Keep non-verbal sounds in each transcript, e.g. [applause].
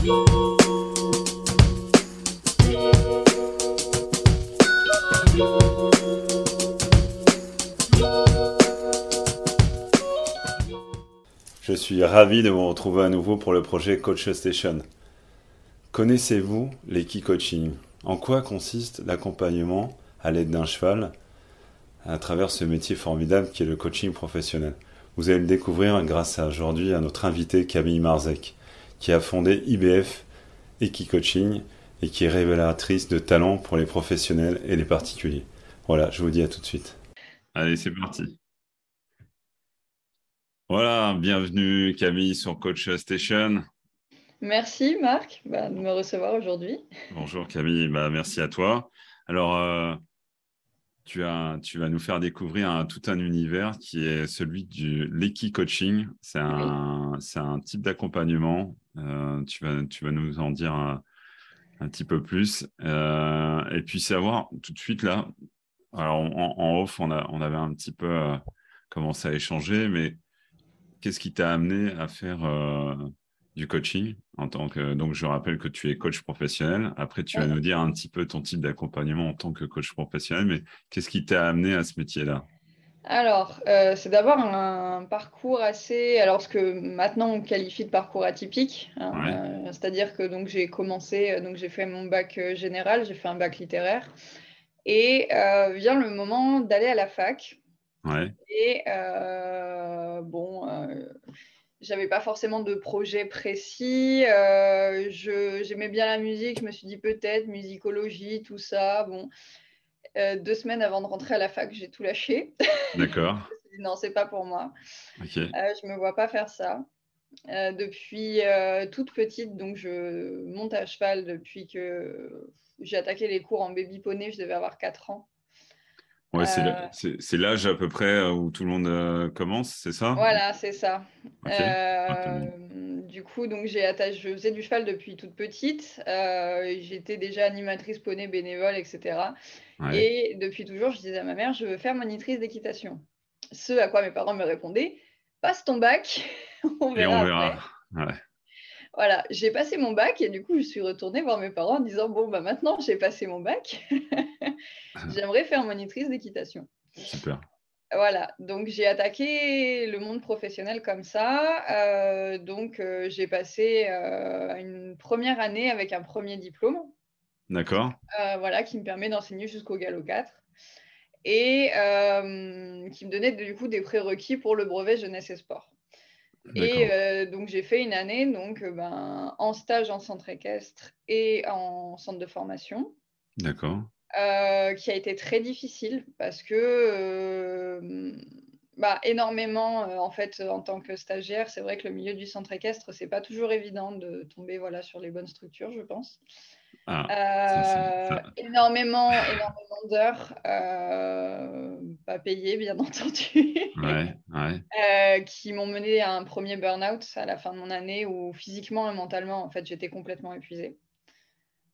Je suis ravi de vous retrouver à nouveau pour le projet Coach Station. Connaissez-vous l'équipe coaching? En quoi consiste l'accompagnement à l'aide d'un cheval à travers ce métier formidable qui est le coaching professionnel? Vous allez le découvrir grâce à aujourd'hui à notre invité Camille Marzek, qui a fondé IBF Equicoaching et qui est révélatrice de talents pour les professionnels et les particuliers. Voilà, je vous dis à tout de suite. Allez, c'est parti. Voilà, bienvenue Camille sur Coach Station. Merci Marc bah, de me recevoir aujourd'hui. Bonjour Camille, bah, merci à toi. Alors, euh, tu, as, tu, vas nous faire découvrir tout un univers qui est celui du l'Eki Coaching. C'est un, un, type d'accompagnement. Euh, tu, vas, tu vas nous en dire un, petit peu plus. Euh, et puis savoir tout de suite là, alors en, off, on, a, on, avait un petit peu commencé à échanger, mais qu'est-ce qui t'a amené à faire euh, du coaching en tant que donc je rappelle que tu es coach professionnel. Après, tu vas nous dire un petit peu ton type d'accompagnement en tant que coach professionnel, mais qu'est-ce qui t'a amené à ce métier-là? Alors, euh, c'est d'avoir un, parcours assez, alors ce que maintenant on qualifie de parcours atypique, hein, euh, c'est-à-dire que donc j'ai commencé, donc j'ai fait mon bac général, j'ai fait un bac littéraire, et vient le moment d'aller à la fac. Et euh, bon, euh, j'avais pas forcément de projet précis. Euh, j'aimais bien la musique. Je me suis dit peut-être musicologie, tout ça. Bon, deux semaines avant de rentrer à la fac, j'ai tout lâché. D'accord. [laughs] non, c'est pas pour moi. je me vois pas faire ça. depuis toute petite, donc je monte à cheval depuis que j'ai attaqué les cours en baby poney, je devais avoir 4 ans. Ouais, euh, c'est l'âge à peu près euh, où tout le monde euh, commence, c'est ça? Voilà, c'est ça. Ah, du coup, donc j'ai attaché, je faisais du cheval depuis toute petite. J'étais déjà animatrice poney bénévole, etc. Et depuis toujours, je disais à ma mère, je veux faire monitrice d'équitation. Ce à quoi mes parents me répondaient, passe ton bac, [laughs] on verra. Et on verra. Ouais. Voilà, j'ai passé mon bac et du coup, je suis retournée voir mes parents en disant Bon, bah maintenant, j'ai passé mon bac. [laughs] J'aimerais faire monitrice d'équitation. Super. Voilà, donc j'ai attaqué le monde professionnel comme ça. Euh, donc euh, j'ai passé euh, une première année avec un premier diplôme. D'accord. voilà, qui me permet d'enseigner jusqu'au galop 4 et qui me donnait du coup des prérequis pour le brevet jeunesse et sport. Et euh, donc, j'ai fait une année donc, euh, ben, en stage en centre équestre et en centre de formation. D'accord. Euh, qui a été très difficile parce que bah, énormément en fait en tant que stagiaire c'est vrai que le milieu du centre équestre c'est pas toujours évident de tomber voilà sur les bonnes structures je pense ah, euh, énormément, énormément d'heures, euh, pas payées bien [laughs] entendu, euh, qui m'ont mené à un premier burn-out à la fin de mon année où physiquement et mentalement, en fait, j'étais complètement épuisée.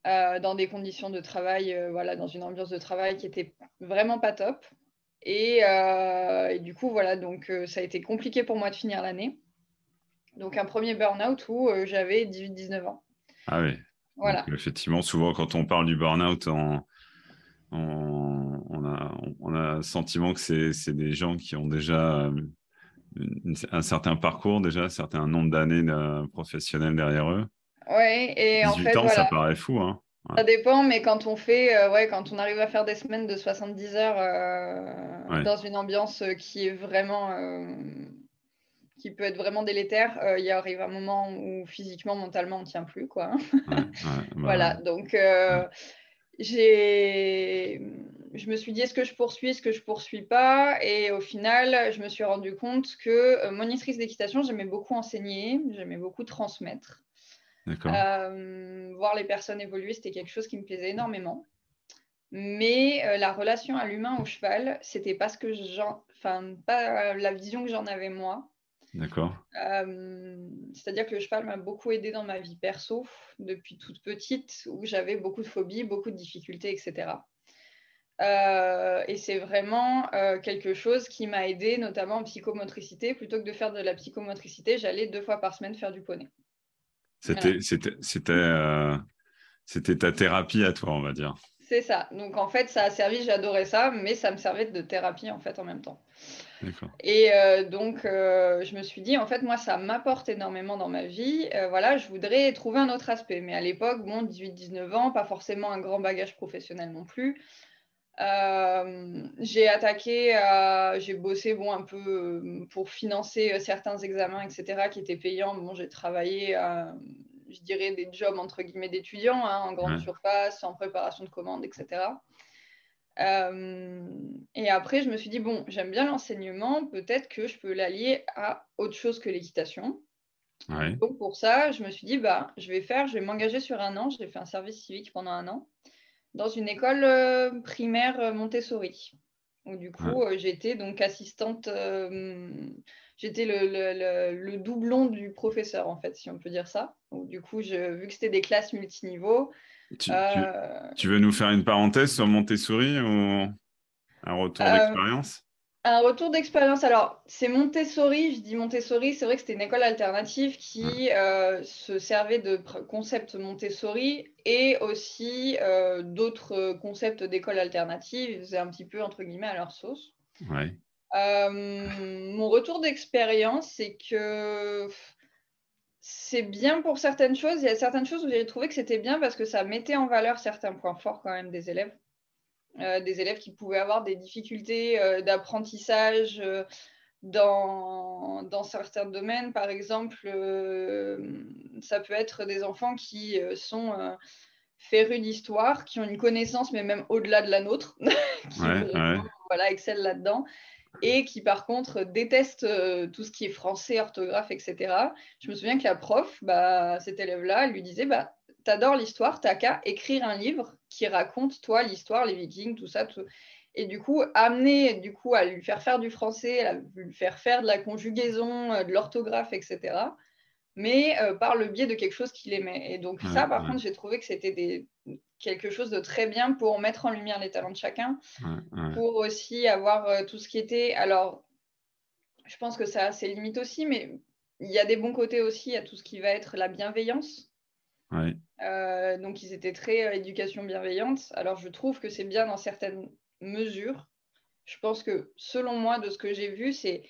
dans des conditions de travail, voilà, dans une ambiance de travail qui était vraiment pas top. Et, et du coup, voilà, donc ça a été compliqué pour moi de finir l'année. Donc un premier burn-out où j'avais 18-19 ans. Ah oui effectivement, souvent, quand on parle du burn-out, on, a, on a sentiment que c'est des gens qui ont déjà euh, un certain parcours, déjà un certain nombre d'années professionnelles derrière eux. Oui, et en fait, ans, ça paraît fou. Hein. Ça dépend, mais quand on fait, euh, ouais, quand on arrive à faire des semaines de 70 heures euh, dans une ambiance qui est vraiment qui peut être vraiment délétère, euh, il y arrive un moment où physiquement, mentalement, on ne tient plus. Quoi. [laughs] Bah voilà, donc euh, j'ai... je me suis dit, est-ce que je poursuis, est-ce que je ne poursuis pas? Et au final, je me suis rendu compte que euh, monitrice d'équitation, j'aimais beaucoup enseigner, j'aimais beaucoup transmettre. voir les personnes évoluer, c'était quelque chose qui me plaisait énormément. Mais la relation à l'humain au cheval, c'était pas ce que j'en, enfin pas la vision que j'en avais moi. D'accord. Euh, c'est-à-dire que le cheval m'a beaucoup aidé dans ma vie perso depuis toute petite, où j'avais beaucoup de phobies, beaucoup de difficultés, etc. Euh, et c'est vraiment euh, quelque chose qui m'a aidé, notamment en psychomotricité. Plutôt que de faire de la psychomotricité, j'allais deux fois par semaine faire du poney. C'était euh, c'était ta thérapie à toi, on va dire. C'est ça. Donc en fait, ça a servi, j'adorais ça, mais ça me servait de thérapie en fait en même temps. Et euh, donc, euh, je me suis dit, en fait, moi, ça m'apporte énormément dans ma vie. voilà, je voudrais trouver un autre aspect. Mais à l'époque, bon, 18-19 ans, pas forcément un grand bagage professionnel non plus. Euh, j'ai attaqué, j'ai bossé bon, un peu euh, pour financer euh, certains examens, etc., qui étaient payants. Bon, j'ai travaillé, je dirais, des jobs entre guillemets d'étudiants, hein, en grande surface, en préparation de commandes, etc. et après, je me suis dit, bon, j'aime bien l'enseignement, peut-être que je peux l'allier à autre chose que l'équitation. Donc pour ça, je me suis dit, bah, je vais faire, je vais m'engager sur un an. J'ai fait un service civique pendant un an dans une école euh, primaire euh, Montessori. Où du coup, euh, j'étais donc assistante, j'étais le, doublon du professeur, en fait, si on peut dire ça. du coup, je, vu que c'était des classes multiniveaux. Tu, tu, veux nous faire une parenthèse sur Montessori ou un retour d'expérience? un retour d'expérience. Alors, c'est Montessori. Je dis Montessori, c'est vrai que c'était une école alternative qui euh, se servait de concepts Montessori et aussi euh, d'autres concepts d'école alternative. Ils faisaient un petit peu, entre guillemets, à leur sauce. Euh, mon retour d'expérience, c'est que c'est bien pour certaines choses. Il y a certaines choses où j'ai trouvé que c'était bien parce que ça mettait en valeur certains points forts quand même des élèves. Euh, des élèves qui pouvaient avoir des difficultés euh, d'apprentissage euh, dans, dans, certains domaines. Par exemple, ça peut être des enfants qui sont férus d'histoire, qui ont une connaissance, mais même au-delà de la nôtre, [laughs] qui Voilà, excellent là-dedans, et qui par contre détestent tout ce qui est français, orthographe, etc. Je me souviens que la prof, bah, cet élève-là, elle lui disait bah, T'adores l'histoire, t'as qu'à écrire un livre qui raconte, toi, l'histoire, les vikings, tout ça. Tout... Et du coup, amener du coup, à lui faire faire du français, à lui faire faire de la conjugaison, euh, de l'orthographe, etc. Mais euh, par le biais de quelque chose qu'il aimait. Et donc, ça, par contre, j'ai trouvé que c'était des... quelque chose de très bien pour mettre en lumière les talents de chacun, pour aussi avoir euh, tout ce qui était. Alors, je pense que ça a ses limites aussi, mais il y a des bons côtés aussi à tout ce qui va être la bienveillance. Euh, donc, ils étaient très éducation bienveillante. Alors, je trouve que c'est bien dans certaines mesures. Je pense que, selon moi, de ce que j'ai vu, c'est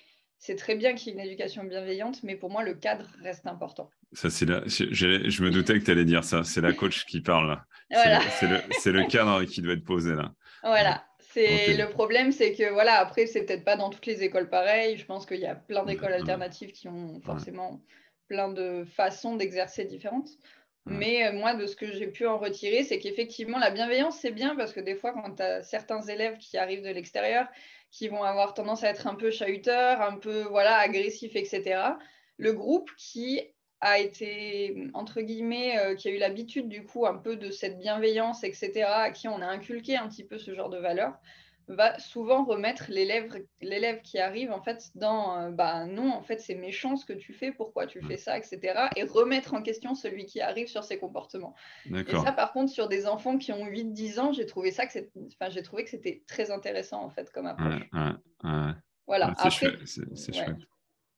c'est très bien qu'il y ait une éducation bienveillante, mais pour moi, le cadre reste important. Ça, c'est je, me doutais que tu allais dire ça. C'est la coach qui parle. [laughs] C'est le, le, cadre qui doit être posé là. Voilà. C'est le problème, c'est que voilà. Après, c'est peut-être pas dans toutes les écoles pareilles. Je pense qu'il y a plein d'écoles alternatives qui ont forcément plein de façons d'exercer différentes. Mais euh, moi, de ce que j'ai pu en retirer, c'est qu'effectivement, la bienveillance, c'est bien parce que des fois, quand tu as certains élèves qui arrivent de l'extérieur, qui vont avoir tendance à être un peu chahuteurs, un peu voilà, agressifs, etc., le groupe qui a été, entre guillemets, euh, qui a eu l'habitude du coup un peu de cette bienveillance, etc., à qui on a inculqué un petit peu ce genre de valeurs, va souvent remettre l'élève qui arrive en fait dans euh, bah non en fait c'est méchant ce que tu fais pourquoi tu fais ça etc et remettre en question celui qui arrive sur ses comportements. Et ça par contre sur des enfants qui ont 8-10 ans j'ai trouvé ça que c'est enfin j'ai trouvé que c'était très intéressant en fait comme approche. voilà c'est chouette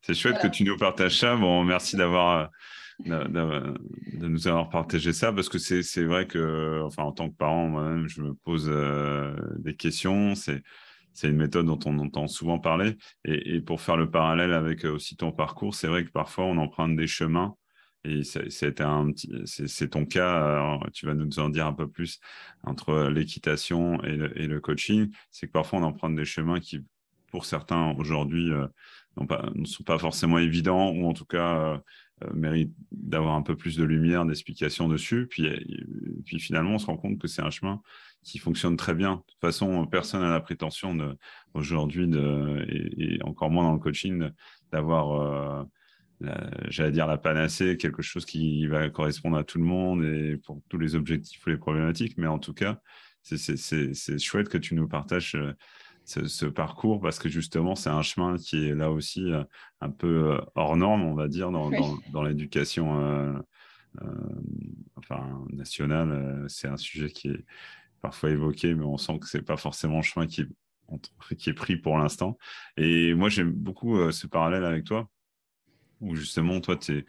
c'est chouette, que tu nous partages ça. Bon merci d'avoir euh, de, nous avoir partagé ça parce que c'est vrai que, enfin, en tant que parent, moi-même, je me pose euh, des questions. C'est une méthode dont on entend souvent parler. Et, pour faire le parallèle avec euh, aussi ton parcours, c'est vrai que parfois on emprunte des chemins. Et c'est ton cas, tu vas nous en dire un peu plus entre l'équitation et, et, le coaching. C'est que parfois on emprunte des chemins qui, pour certains aujourd'hui, euh, ne sont pas forcément évidents ou en tout cas mérite d'avoir un peu plus de lumière, d'explication dessus. Puis, euh, puis finalement, on se rend compte que c'est un chemin qui fonctionne très bien. De toute façon, personne n'a la prétention aujourd'hui, et, et, encore moins dans le coaching, d'avoir, euh, j'allais dire, la panacée, quelque chose qui va correspondre à tout le monde et pour tous les objectifs ou les problématiques. Mais en tout cas, c'est chouette que tu nous partages ce, parcours parce que justement, c'est un chemin qui est là aussi euh, un peu euh, hors norme, on va dire, dans, dans, l'éducation euh, enfin, nationale. c'est un sujet qui est parfois évoqué, mais on sent que c'est pas forcément le chemin qui est, qui est pris pour l'instant. Et moi, j'aime beaucoup ce parallèle avec toi, où justement, toi, tu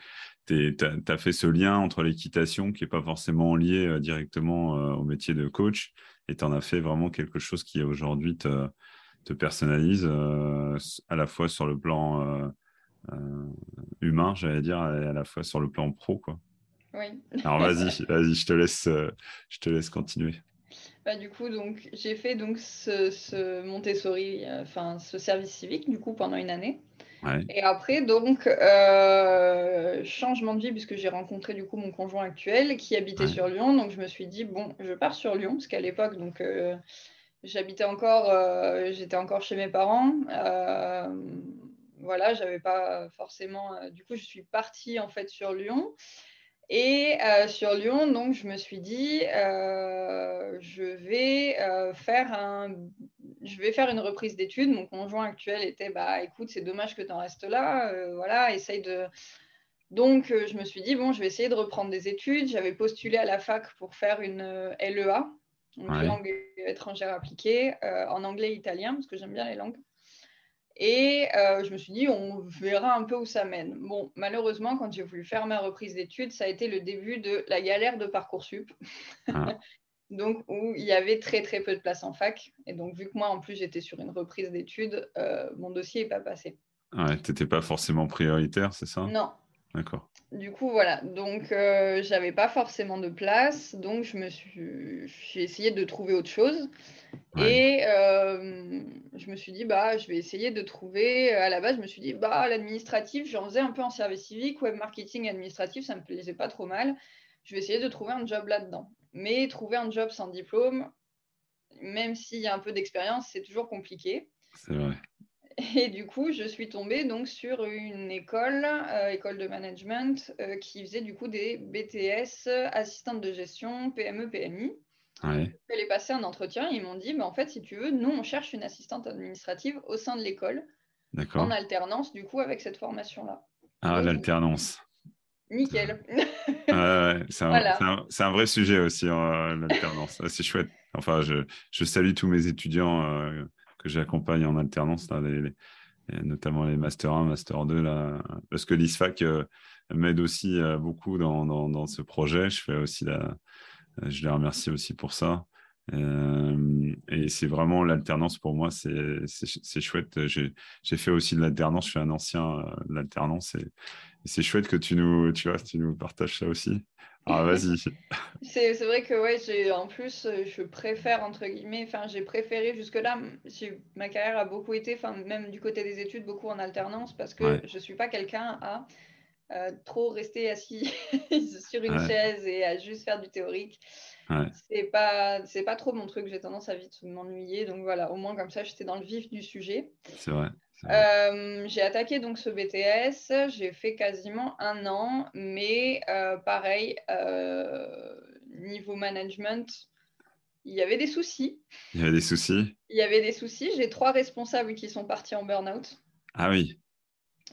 tu as fait ce lien entre l'équitation qui n'est pas forcément lié directement au métier de coach et tu en as fait vraiment quelque chose qui aujourd'hui te, te, personnalise à la fois sur le plan humain, j'allais dire, et à la fois sur le plan pro. Quoi. Oui. Alors vas-y, [laughs] vas-y, je te laisse, je te laisse continuer. Bah, du coup, donc j'ai fait donc ce, Montessori, enfin ce service civique du coup pendant une année. Et après, donc, euh, changement de vie, puisque j'ai rencontré du coup mon conjoint actuel qui habitait sur Lyon. Donc, je me suis dit, bon, je pars sur Lyon, parce qu'à l'époque, donc, euh, j'habitais encore, euh, j'étais encore chez mes parents. voilà, j'avais pas forcément. du coup, je suis partie en fait sur Lyon. Et euh, sur Lyon, donc, je me suis dit, euh, je, vais, euh, faire un, je vais faire une reprise d'études. Mon conjoint actuel était, bah, écoute, c'est dommage que tu en restes là. voilà, essaye de. Donc, je me suis dit, bon, je vais essayer de reprendre des études. J'avais postulé à la fac pour faire une LEA, une langue étrangère appliquée, en anglais et italien, parce que j'aime bien les langues. Et euh, je me suis dit, on verra un peu où ça mène. Bon, malheureusement, quand j'ai voulu faire ma reprise d'études, ça a été le début de la galère de Parcoursup. Ah. [laughs] donc, où il y avait très, très peu de place en fac. Et donc, vu que moi, en plus, j'étais sur une reprise d'études, euh, mon dossier n'est pas passé. Ouais, tu n'étais pas forcément prioritaire, c'est ça? Non. D'accord. Du coup, voilà. Donc, euh, j'avais pas forcément de place. Donc, je me suis... j'ai essayé de trouver autre chose. Et euh, je me suis dit, bah, je vais essayer de trouver. À la base, je me suis dit, bah, l'administratif, j'en faisais un peu en service civique, web marketing administratif, ça me plaisait pas trop mal. Je vais essayer de trouver un job là-dedans. Mais trouver un job sans diplôme, même s'il y a un peu d'expérience, c'est toujours compliqué. C'est vrai. Et du coup, je suis tombée donc sur une école, euh, école de management, euh, qui faisait du coup des BTS, assistante de gestion, PME, PMI. Ouais. Elle est passée un entretien et ils m'ont dit, bah, en fait, si tu veux, nous, on cherche une assistante administrative au sein de l'école, en alternance, du coup, avec cette formation-là. Ah, l'alternance. Nickel. c'est un, vrai sujet aussi, hein, l'alternance. c'est chouette. Enfin, je, je, salue tous mes étudiants euh, que j'accompagne en alternance, notamment les Master 1, Master 2, là, parce que l'ISFAC euh, m'aide aussi euh, beaucoup dans, dans, ce projet. Je fais aussi la, je les remercie aussi pour ça. Euh, et c'est vraiment l'alternance pour moi, c'est chouette. J'ai fait aussi de l'alternance, je suis un ancien de l'alternance et, c'est chouette que tu nous, tu vois, tu nous partages ça aussi. Ah, vas-y. [laughs] [laughs] c'est vrai que ouais, en plus, euh, je préfère, entre guillemets, enfin, j'ai préféré jusque-là, ma carrière a beaucoup été, enfin, même du côté des études, beaucoup en alternance, parce que je ne suis pas quelqu'un à euh, trop rester assis [laughs] sur une chaise et à juste faire du théorique. C'est pas, c'est pas trop mon truc, j'ai tendance à vite m'ennuyer, donc voilà, au moins comme ça, j'étais dans le vif du sujet. C'est vrai. Euh, j'ai attaqué donc ce BTS, j'ai fait quasiment un an, mais euh, pareil, niveau management, il y avait des soucis. Il y avait des soucis Il y avait des soucis. J'ai trois responsables qui sont partis en burn-out. Ah oui.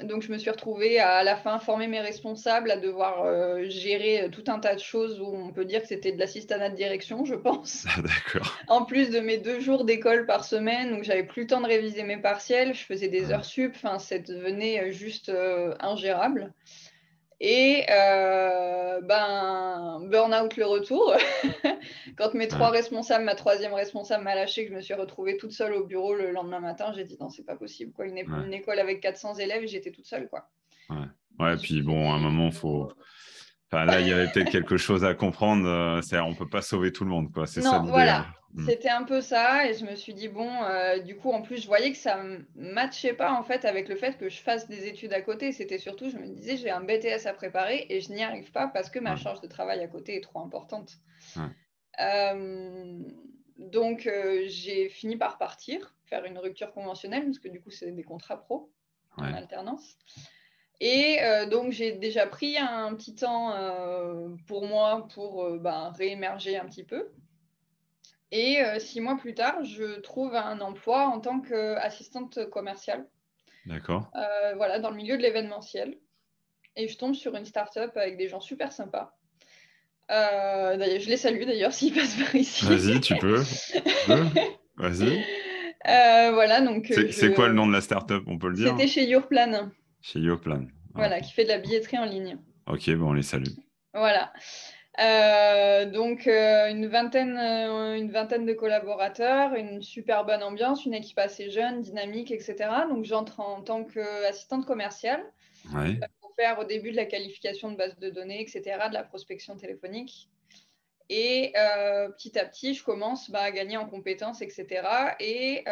Donc, je me suis retrouvée à, la fin former mes responsables, à devoir euh, gérer tout un tas de choses où on peut dire que c'était de l'assistanat de direction, je pense. Ah, d'accord. [laughs] En plus de mes deux jours d'école par semaine où j'avais plus le temps de réviser mes partiels, je faisais des heures sup, ça devenait juste euh, ingérable. Et euh, ben, burn-out le retour. [laughs] Quand mes trois responsables, ma troisième responsable m'a lâché, que je me suis retrouvée toute seule au bureau le lendemain matin, j'ai dit non, c'est pas possible. Quoi. Une, une école avec 400 élèves, j'étais toute seule. Quoi. Ouais, ouais puis bon, à un moment, il faut. Enfin, là, il y avait peut-être quelque chose à comprendre. Euh, c'est on peut pas sauver tout le monde, quoi. C'est ça voilà. Mm. C'était un peu ça, et je me suis dit bon, euh, du coup, en plus, je voyais que ça ne matchait pas en fait avec le fait que je fasse des études à côté. C'était surtout, je me disais, j'ai un BTS à préparer et je n'y arrive pas parce que ma charge de travail à côté est trop importante. Euh, donc, j'ai fini par partir, faire une rupture conventionnelle, parce que du coup, c'est des contrats pro en alternance. Et euh, donc, j'ai déjà pris un petit temps euh, pour moi pour euh, ben, réémerger un petit peu. Et six mois plus tard, je trouve un emploi en tant qu'assistante commerciale. D'accord. voilà, dans le milieu de l'événementiel. Et je tombe sur une start-up avec des gens super sympas. d'ailleurs, je les salue d'ailleurs s'ils passent par ici. Vas-y, tu peux. Vas-y. voilà, donc. C'est quoi le nom de la start-up? On peut le dire C'était chez Yourplan. Chez Yourplan. Voilà, qui fait de la billetterie en ligne. Ok, bon, on les salue. Voilà. Euh, donc euh, une, vingtaine, euh, une vingtaine de collaborateurs, une super bonne ambiance, une équipe assez jeune, dynamique, etc. Donc j'entre en tant qu'assistante commerciale pour faire au début de la qualification de base de données, etc., de la prospection téléphonique. Et petit à petit, je commence bah, à gagner en compétences, etc. Et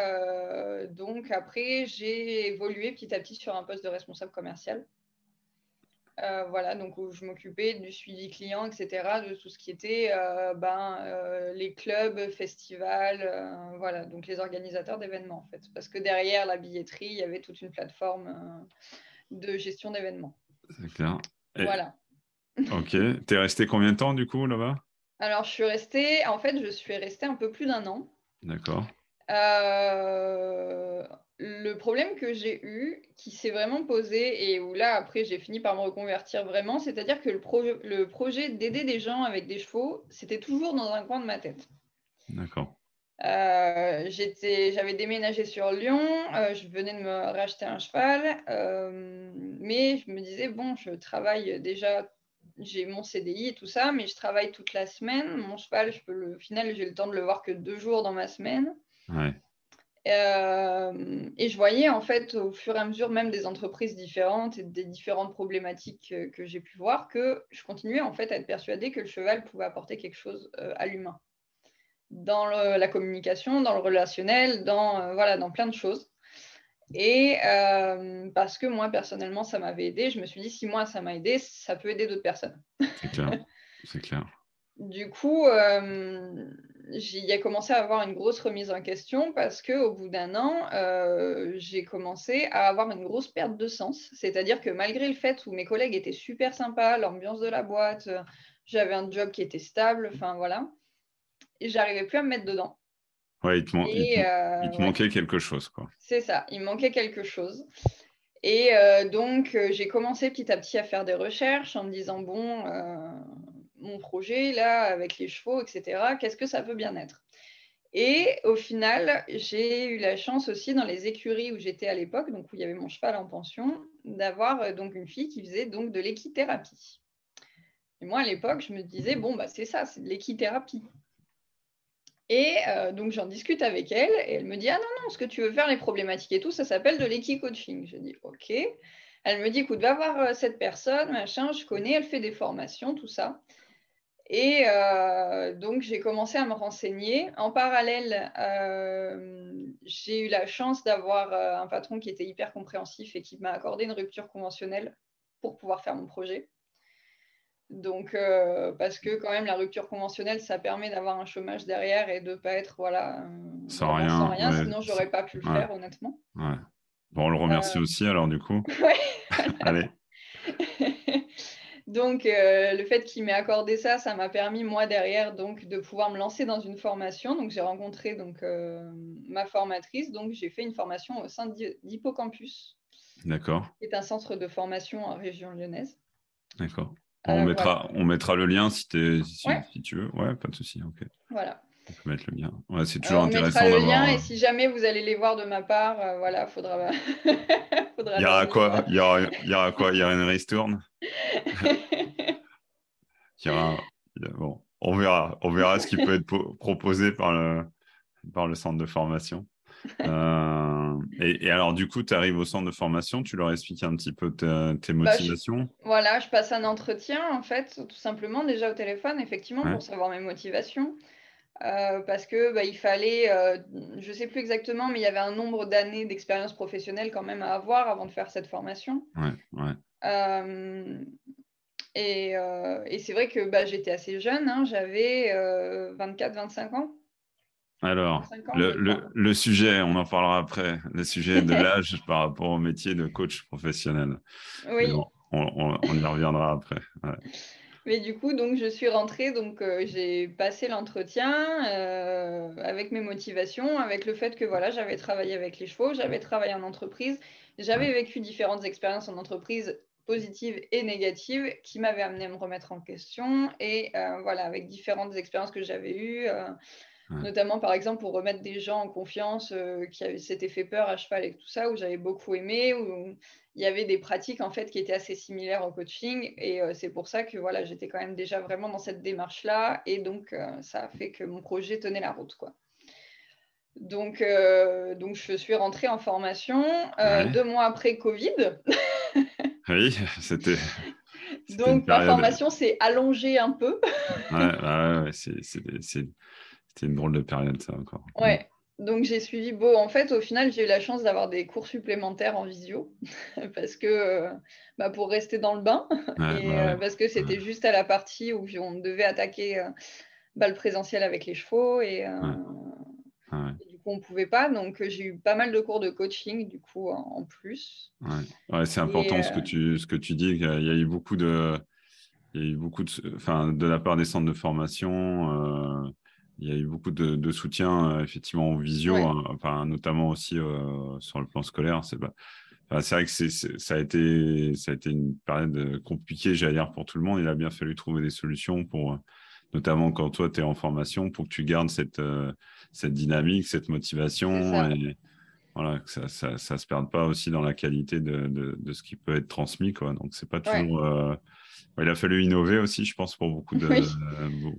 donc après, j'ai évolué petit à petit sur un poste de responsable commercial. Euh, voilà, donc où je m'occupais du suivi client, etc., de tout ce qui était euh, ben, euh, les clubs, festivals, voilà, donc les organisateurs d'événements en fait. Parce que derrière la billetterie, il y avait toute une plateforme de gestion d'événements. C'est clair. Voilà. ok. Tu es resté combien de temps du coup là-bas? Alors, je suis restée, en fait, je suis restée un peu plus d'un an. D'accord. Euh, le problème que j'ai eu, qui s'est vraiment posé, et où là, après, j'ai fini par me reconvertir vraiment, c'est-à-dire que le, le projet d'aider des gens avec des chevaux, c'était toujours dans un coin de ma tête. D'accord. Euh, j'avais déménagé sur Lyon, euh, je venais de me racheter un cheval, euh, mais je me disais, bon, je travaille déjà, j'ai mon CDI et tout ça, mais je travaille toute la semaine. Mon cheval, je peux le, au final, j'ai le temps de le voir que deux jours dans ma semaine. Ouais. Euh, et je voyais en fait au fur et à mesure même des entreprises différentes et des différentes problématiques que, j'ai pu voir que je continuais en fait à être persuadée que le cheval pouvait apporter quelque chose euh, à l'humain dans la communication, dans le relationnel, dans euh, voilà dans plein de choses. Et parce que moi personnellement ça m'avait aidé, je me suis dit si moi ça m'a aidé, ça peut aider d'autres personnes. C'est clair, [laughs] c'est clair. Du coup, euh, il a commencé à avoir une grosse remise en question parce qu'au bout d'un an, euh, j'ai commencé à avoir une grosse perte de sens. C'est-à-dire que malgré le fait où mes collègues étaient super sympas, l'ambiance de la boîte, j'avais un job qui était stable, enfin voilà, j'arrivais plus à me mettre dedans. Ouais, il te, euh, manquait quelque chose, quoi. C'est ça, il manquait quelque chose. Et donc, j'ai commencé petit à petit à faire des recherches en me disant, bon, mon projet là avec les chevaux, etc. Qu'est-ce que ça peut bien être? Et au final, j'ai eu la chance aussi dans les écuries où j'étais à l'époque, donc où il y avait mon cheval en pension, d'avoir euh, donc une fille qui faisait donc de l'équithérapie. Et moi à l'époque, je me disais bon bah c'est ça, c'est de l'équithérapie. Et euh, donc j'en discute avec elle et elle me dit ah non non, ce que tu veux faire les problématiques et tout, ça s'appelle de l'équi-coaching. Je dis ok. Elle me dit écoute va voir euh, cette personne machin, je connais, elle fait des formations tout ça. Et euh, donc, j'ai commencé à me renseigner. En parallèle, j'ai eu la chance d'avoir un patron qui était hyper compréhensif et qui m'a accordé une rupture conventionnelle pour pouvoir faire mon projet. Donc, parce que quand même, la rupture conventionnelle, ça permet d'avoir un chômage derrière et de ne pas être voilà, sans, rien, sans rien sinon je n'aurais pas pu le faire, honnêtement. Ouais. Bon, on le remercie aussi alors, du coup. [laughs] [laughs] Allez. [laughs] Donc, euh, le fait qu'il m'ait accordé ça, ça m'a permis, moi, derrière, donc, de pouvoir me lancer dans une formation. Donc, j'ai rencontré donc, euh, ma formatrice. Donc, j'ai fait une formation au sein d'Hippocampus. D'accord. Qui est un centre de formation en région lyonnaise. D'accord. On, euh, mettra, on mettra le lien si, si, tu veux. Ouais, pas de souci. Ok. Voilà. On peut mettre le lien. Ouais, c'est toujours intéressant d'avoir. le lien et si jamais vous allez les voir de ma part, voilà, faudra. [laughs] faudra il y aura quoi Il y aura, il y aura quoi Il y aura une ristourne? [laughs] Bon, on verra, on verra ce qui peut être proposé par le, par le centre de formation. Euh, et, alors, du coup, tu arrives au centre de formation, tu leur expliques un petit peu tes bah, motivations? Voilà, je passe un entretien, en fait, tout simplement, déjà au téléphone, effectivement, pour savoir mes motivations. Euh, parce que bah, il fallait, euh, je ne sais plus exactement, mais il y avait un nombre d'années d'expérience professionnelle quand même à avoir avant de faire cette formation. Ouais, ouais. Et, et c'est vrai que bah, j'étais assez jeune, hein, j'avais 24-25 ans. Alors, le, le, le, sujet, on en parlera après, le sujet de [laughs] l'âge par rapport au métier de coach professionnel. Oui. on, on, on, y reviendra après. Ouais. Mais du coup, donc, je suis rentrée, donc euh, j'ai passé l'entretien euh, avec mes motivations, avec le fait que voilà, j'avais travaillé avec les chevaux, j'avais travaillé en entreprise, j'avais vécu différentes expériences en entreprise positives et négatives qui m'avaient amené à me remettre en question et euh, voilà, avec différentes expériences que j'avais eues. Notamment, par exemple, pour remettre des gens en confiance qui s'étaient fait peur à cheval et tout ça, où j'avais beaucoup aimé, où il y avait des pratiques en fait qui étaient assez similaires au coaching et c'est pour ça que voilà, j'étais quand même déjà vraiment dans cette démarche-là et donc ça a fait que mon projet tenait la route. Quoi. Donc, donc je suis rentrée en formation deux mois après Covid. [laughs] oui, c'était. Donc ma formation s'est allongée un peu. ouais, ouais, c'était une drôle de période ça encore. Ouais, donc j'ai suivi beau. En fait, au final, j'ai eu la chance d'avoir des cours supplémentaires en visio [laughs] parce que euh, bah, pour rester dans le bain [laughs] et bah euh, parce que c'était juste à la partie où on devait attaquer euh, bah, le présentiel avec les chevaux et, du coup on pouvait pas. Donc j'ai eu pas mal de cours de coaching du coup en, plus. Ouais, c'est important ce que tu ce que tu dis. Il y a eu beaucoup de il y a eu beaucoup de, enfin, de la part des centres de formation il y a eu beaucoup de, soutien euh, effectivement en visio, hein, enfin, notamment aussi euh, sur le plan scolaire. C'est vrai que ça, a été, ça a été une période compliquée, j'allais dire, pour tout le monde. Il a bien fallu trouver des solutions pour, notamment quand toi, tu es en formation, pour que tu gardes cette, euh, cette dynamique, cette motivation. Et voilà, que ça ne se perde pas aussi dans la qualité de, de, ce qui peut être transmis. Quoi. Donc, c'est pas toujours il a fallu innover aussi, je pense, pour beaucoup de.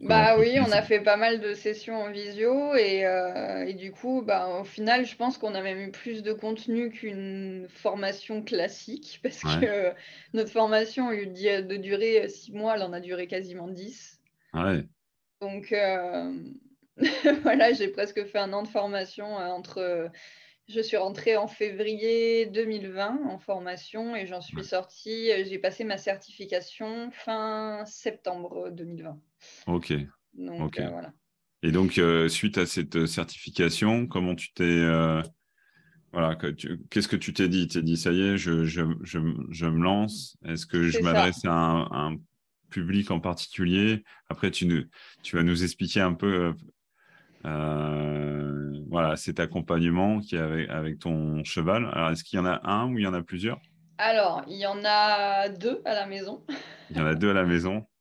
bah oui, on a fait pas mal de sessions en visio et, euh, et du coup, bah, au final, je pense qu'on a même eu plus de contenu qu'une formation classique [laughs] parce que notre formation a eu de durer six mois, elle en a duré quasiment dix. Ouais. Donc euh, [laughs] voilà, j'ai presque fait un an de formation euh, entre je suis rentrée en février 2020 en formation et j'en suis sortie. Euh, j'ai passé ma certification fin septembre 2020. Ok. Donc, euh, voilà. Et donc, euh, suite à cette certification, comment tu t'es. voilà, qu'est-ce que tu t'es dit? Tu t'es dit, ça y est, je, je, je, je me lance Est-ce que je m'adresse à un, un, public en particulier? Après, tu, tu vas nous expliquer un peu euh, voilà, cet accompagnement qui est avec, ton cheval. Alors, est-ce qu'il y en a un ou il y en a plusieurs? Alors, il y en a deux à la maison. Il y en a deux à la maison. [laughs]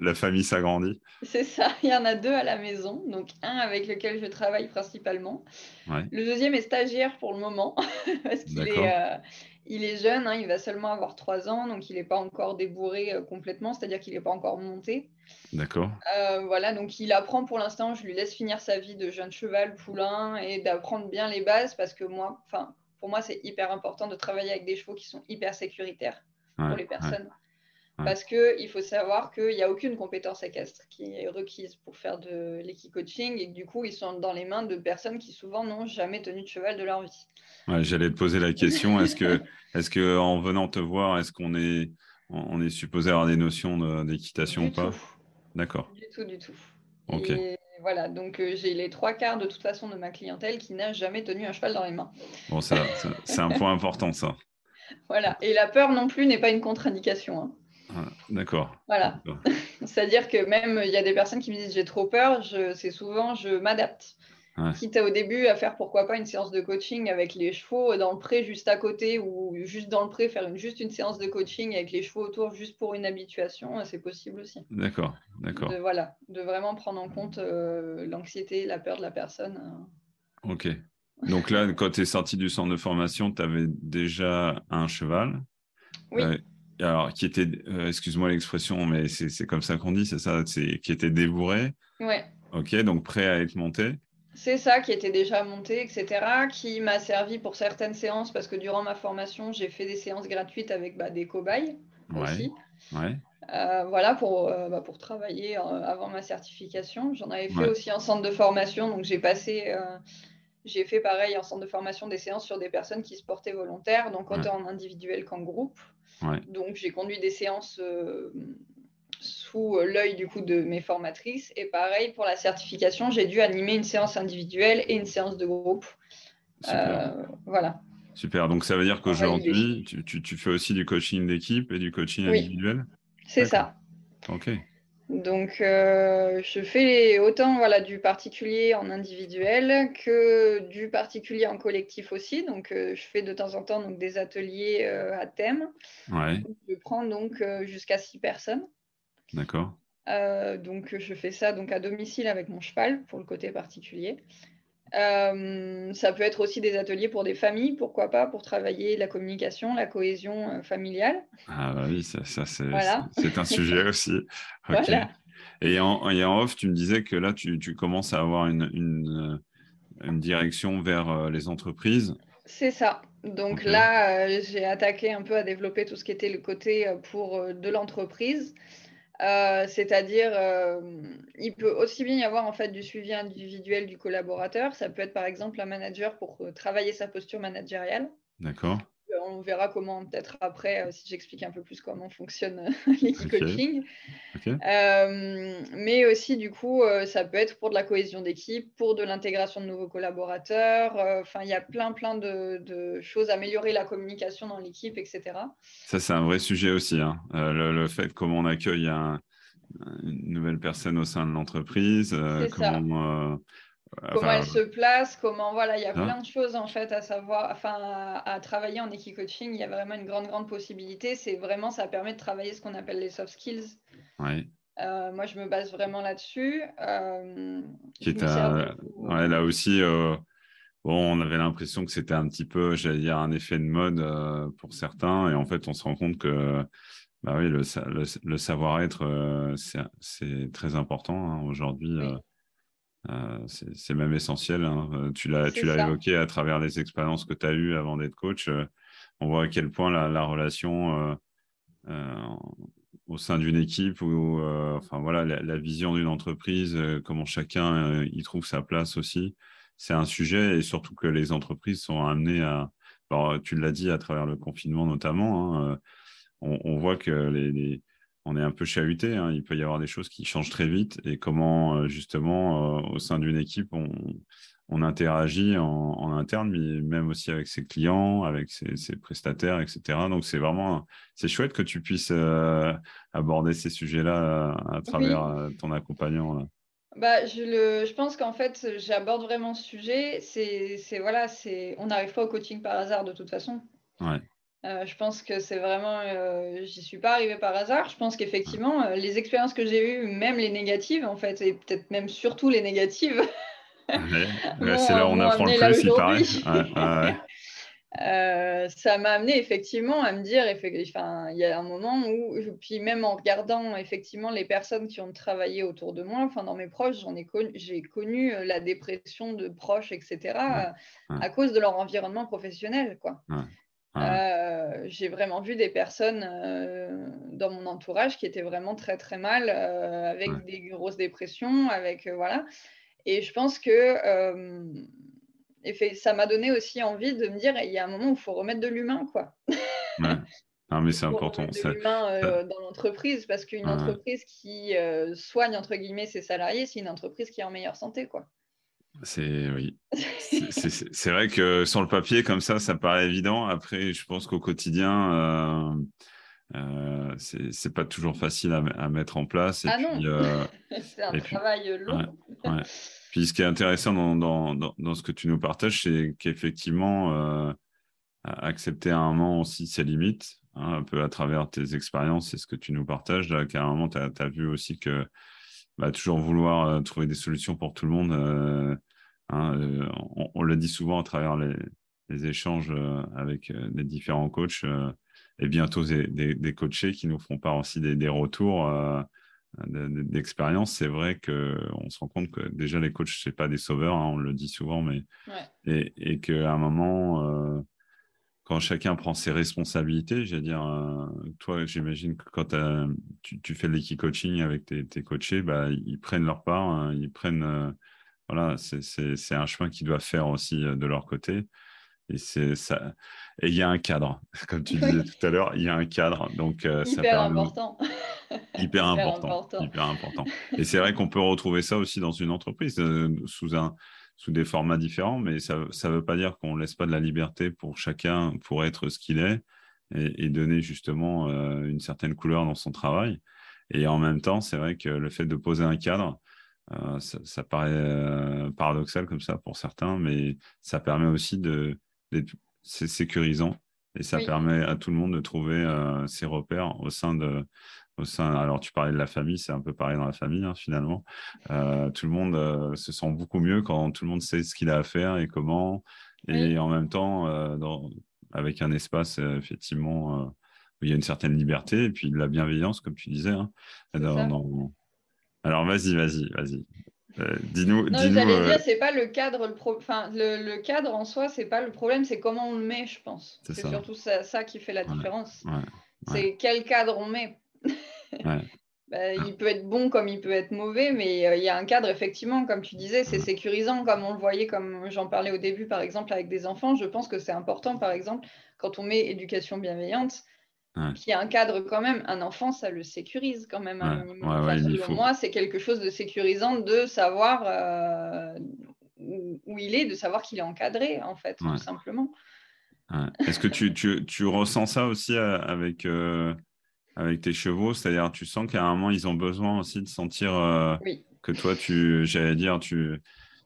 La, famille s'agrandit. C'est ça, il y en a deux à la maison. Donc, un avec lequel je travaille principalement. Le deuxième est stagiaire pour le moment, [laughs] parce qu'il est, euh, il est jeune, hein, il va seulement avoir trois ans, donc il n'est pas encore débourré euh, complètement, c'est-à-dire qu'il n'est pas encore monté. D'accord. Euh, voilà, donc il apprend pour l'instant, je lui laisse finir sa vie de jeune cheval, poulain, et d'apprendre bien les bases, parce que moi, enfin, pour moi, c'est hyper important de travailler avec des chevaux qui sont hyper sécuritaires pour les personnes. Parce qu'il faut savoir qu'il n'y a aucune compétence équestre qui est requise pour faire de l'équi-coaching et que du coup, ils sont dans les mains de personnes qui souvent n'ont jamais tenu de cheval de leur vie. J'allais te poser la question, est-ce que, [laughs] est que en venant te voir, est-ce qu'on est, on est supposé avoir des notions d'équitation ou pas? D'accord. Du tout, du tout. Ok. voilà, donc euh, j'ai les trois quarts de toute façon de ma clientèle qui n'a jamais tenu un cheval dans les mains. Bon, ça, [laughs] c'est un point important, ça. Voilà, et la peur non plus n'est pas une contre-indication. Hein. Ah, d'accord. Voilà. [laughs] C'est-à-dire que même il y a des personnes qui me disent j'ai trop peur, c'est souvent je m'adapte. Quitte à, au début à faire pourquoi pas une séance de coaching avec les chevaux dans le pré juste à côté ou juste dans le pré faire une, juste une séance de coaching avec les chevaux autour juste pour une habituation, c'est possible aussi. D'accord, d'accord. Voilà, de vraiment prendre en compte euh, l'anxiété, la peur de la personne. Euh. Ok. Donc là, quand tu es sorti du centre de formation, tu avais déjà un cheval. Oui. Euh, alors, qui était, euh, excuse-moi l'expression, mais c'est comme ça qu'on dit, c'est ça, qui était débourré. Ouais. Ok, donc prêt à être monté. C'est ça, qui était déjà monté, etc., qui m'a servi pour certaines séances, parce que durant ma formation, j'ai fait des séances gratuites avec bah, des cobayes aussi. Ouais. Euh, voilà, pour, euh, bah, pour travailler avant ma certification. J'en avais fait aussi en centre de formation, donc j'ai passé j'ai fait pareil en centre de formation des séances sur des personnes qui se portaient volontaires, donc autant en individuel qu'en groupe. Donc j'ai conduit des séances euh, sous l'œil du coup de mes formatrices. Et pareil pour la certification, j'ai dû animer une séance individuelle et une séance de groupe. Euh, voilà. Super. Donc ça veut dire qu'aujourd'hui, tu, tu, fais aussi du coaching d'équipe et du coaching individuel? C'est ça. Ok. Donc, euh, je fais autant voilà, du particulier en individuel que du particulier en collectif aussi. Donc, euh, je fais de temps en temps donc, des ateliers euh, à thème. Je prends donc jusqu'à six personnes. D'accord. donc, je fais ça donc, à domicile avec mon cheval pour le côté particulier. ça peut être aussi des ateliers pour des familles, pourquoi pas, pour travailler la communication, la cohésion familiale. Ah bah oui, ça, c'est un sujet [laughs] aussi. Et, en, off, tu me disais que là, tu, commences à avoir une, une direction vers les entreprises. C'est ça. Donc là, euh, j'ai attaqué un peu à développer tout ce qui était le côté euh, pour euh, de l'entreprise. C'est-à-dire, il peut aussi bien y avoir en fait du suivi individuel du collaborateur. Ça peut être par exemple un manager pour travailler sa posture managériale. D'accord on verra comment, peut-être après, euh, si j'explique un peu plus comment fonctionne euh, [laughs] l'équipe coaching. Euh, mais aussi, du coup, ça peut être pour de la cohésion d'équipe, pour de l'intégration de nouveaux collaborateurs. Enfin, il y a plein, plein de, choses, améliorer la communication dans l'équipe, etc. Ça, c'est un vrai sujet aussi. Hein. Le, fait comment on accueille une nouvelle personne au sein de l'entreprise, comment comment elle se place, comment voilà, il y a hein plein de choses en fait à savoir, enfin à, travailler en équipe-coaching, il y a vraiment une grande grande possibilité. C'est vraiment ça permet de travailler ce qu'on appelle les soft skills. Euh, moi, je me base vraiment là-dessus. Euh, là aussi, euh, bon, on avait l'impression que c'était un petit peu, j'allais dire, un effet de mode pour certains, et en fait, on se rend compte que bah oui, le, le, savoir-être, c'est très important hein, aujourd'hui. Euh, c'est même essentiel. Hein. Euh, tu l'as évoqué à travers les expériences que tu as eues avant d'être coach. Euh, on voit à quel point la, relation au sein d'une équipe ou enfin voilà la, vision d'une entreprise, comment chacun y trouve sa place aussi, c'est un sujet et surtout que les entreprises sont amenées à. tu l'as dit à travers le confinement notamment. Hein, on, voit que les on est un peu chahuté. Hein. Il peut y avoir des choses qui changent très vite et comment euh, justement euh, au sein d'une équipe on, interagit en, interne, mais même aussi avec ses clients, avec ses, prestataires, etc. Donc c'est vraiment c'est chouette que tu puisses euh, aborder ces sujets-là à travers ton accompagnant. Bah, je, le, je pense qu'en fait, j'aborde vraiment ce sujet. C'est voilà, c'est on n'arrive pas au coaching par hasard de toute façon. Ouais. Euh, je pense que c'est vraiment, euh, j'y suis pas arrivée par hasard. Je pense qu'effectivement, euh, les expériences que j'ai eues, même les négatives, en fait, et peut-être même surtout les négatives. [laughs] c'est là où on apprend le plus, il paraît. [laughs] ça m'a amené effectivement à me dire, enfin, il y a un moment où, puis même en regardant effectivement les personnes qui ont travaillé autour de moi, enfin dans mes proches, j'en ai connu, j'ai connu la dépression de proches, etc. à cause de leur environnement professionnel, quoi. Euh, j'ai vraiment vu des personnes euh, dans mon entourage qui étaient vraiment très très mal, euh, avec des grosses dépressions, avec voilà. Et je pense que ça m'a donné aussi envie de me dire, il y a un moment où il faut remettre de l'humain, quoi. Non, mais c'est [laughs] important. De l'humain dans l'entreprise, parce qu'une entreprise qui soigne entre guillemets ses salariés, c'est une entreprise qui est en meilleure santé, quoi. C'est oui. [laughs] C'est vrai que sur le papier, comme ça, ça paraît évident. Après, je pense qu'au quotidien, euh, euh, c'est pas toujours facile à, mettre en place. Et ah puis, euh, [laughs] c'est un travail long. Puis ce qui est intéressant dans, dans, dans, ce que tu nous partages, c'est qu'effectivement, euh, accepter à un moment aussi ses limites, hein, un peu à travers tes expériences et ce que tu nous partages, qu'à un moment, tu as, vu aussi que bah, toujours vouloir euh, trouver des solutions pour tout le monde. Euh, hein, euh, on, le dit souvent à travers les, échanges avec les différents coachs et bientôt des, des, coachés qui nous font part aussi des, retours d'expérience. C'est vrai qu'on se rend compte que déjà les coachs, c'est pas des sauveurs, hein, on le dit souvent, mais et, et qu'à un moment, quand chacun prend ses responsabilités, j'allais dire, euh, toi, j'imagine que quand tu, tu, fais l'équipe coaching avec tes, tes, coachés, bah, ils prennent leur part, hein, ils prennent, euh, voilà, c'est un chemin qu'ils doivent faire aussi euh, de leur côté. Et c'est ça. Et il y a un cadre, [laughs] comme tu disais tout à l'heure, il y a un cadre, donc hyper ça permet... important. [laughs] hyper, important, hyper important. Et c'est vrai [laughs] qu'on peut retrouver ça aussi dans une entreprise sous un sous des formats différents, mais ça ne veut pas dire qu'on ne laisse pas de la liberté pour chacun pour être ce qu'il est et, donner justement euh, une certaine couleur dans son travail. Et en même temps, c'est vrai que le fait de poser un cadre, euh, ça, paraît euh, paradoxal comme ça pour certains, mais ça permet aussi de, c'est sécurisant et ça permet à tout le monde de trouver ses repères au sein de, au sein. Alors, tu parlais de la famille, c'est un peu pareil dans la famille, hein, finalement. Euh, tout le monde euh, se sent beaucoup mieux quand tout le monde sait ce qu'il a à faire et comment. Et en même temps, euh, dans, avec un espace, effectivement, où il y a une certaine liberté et puis de la bienveillance, comme tu disais. Hein, Alors, vas-y, vas-y, vas-y. dis-nous. Non, dis j'allais dire, c'est pas le cadre, le, enfin, le, cadre en soi, c'est pas le problème, c'est comment on le met, je pense. C'est surtout ça, qui fait la différence. C'est quel cadre on met. Bah, il peut être bon comme il peut être mauvais, mais euh, il y a un cadre, effectivement, comme tu disais, c'est sécurisant, comme on le voyait, comme j'en parlais au début, par exemple, avec des enfants. Je pense que c'est important, par exemple, quand on met éducation bienveillante, qu'il y a un cadre quand même. Un enfant, ça le sécurise quand même un minimum. moi, c'est quelque chose de sécurisant de savoir euh, où, il est, de savoir qu'il est encadré, en fait, tout simplement. Est-ce que tu, tu, tu, ressens ça aussi euh, avec tes chevaux, c'est-à-dire tu sens qu'à un moment ils ont besoin aussi de sentir euh, que toi tu, j'allais dire, tu,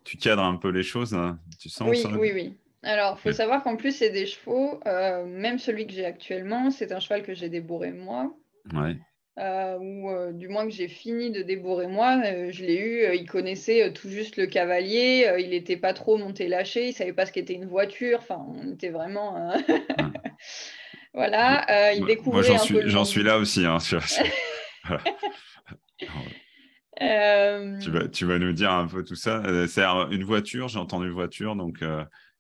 tu cadres un peu les choses. Hein. Tu sens oui, oui, oui. Alors, il faut savoir qu'en plus, c'est des chevaux, euh, même celui que j'ai actuellement, c'est un cheval que j'ai débourré moi. Ouais. Euh, ou du moins que j'ai fini de débourrer moi, je l'ai eu, il connaissait tout juste le cavalier, il n'était pas trop monté lâché, il savait pas ce qu'était une voiture, enfin on était vraiment... [laughs] Voilà, euh, il découvrait Moi, j'en suis, j'en suis là aussi. Hein, [laughs] euh, tu, vas, tu vas nous dire un peu tout ça. Euh, c'est une voiture, j'ai entendu voiture, donc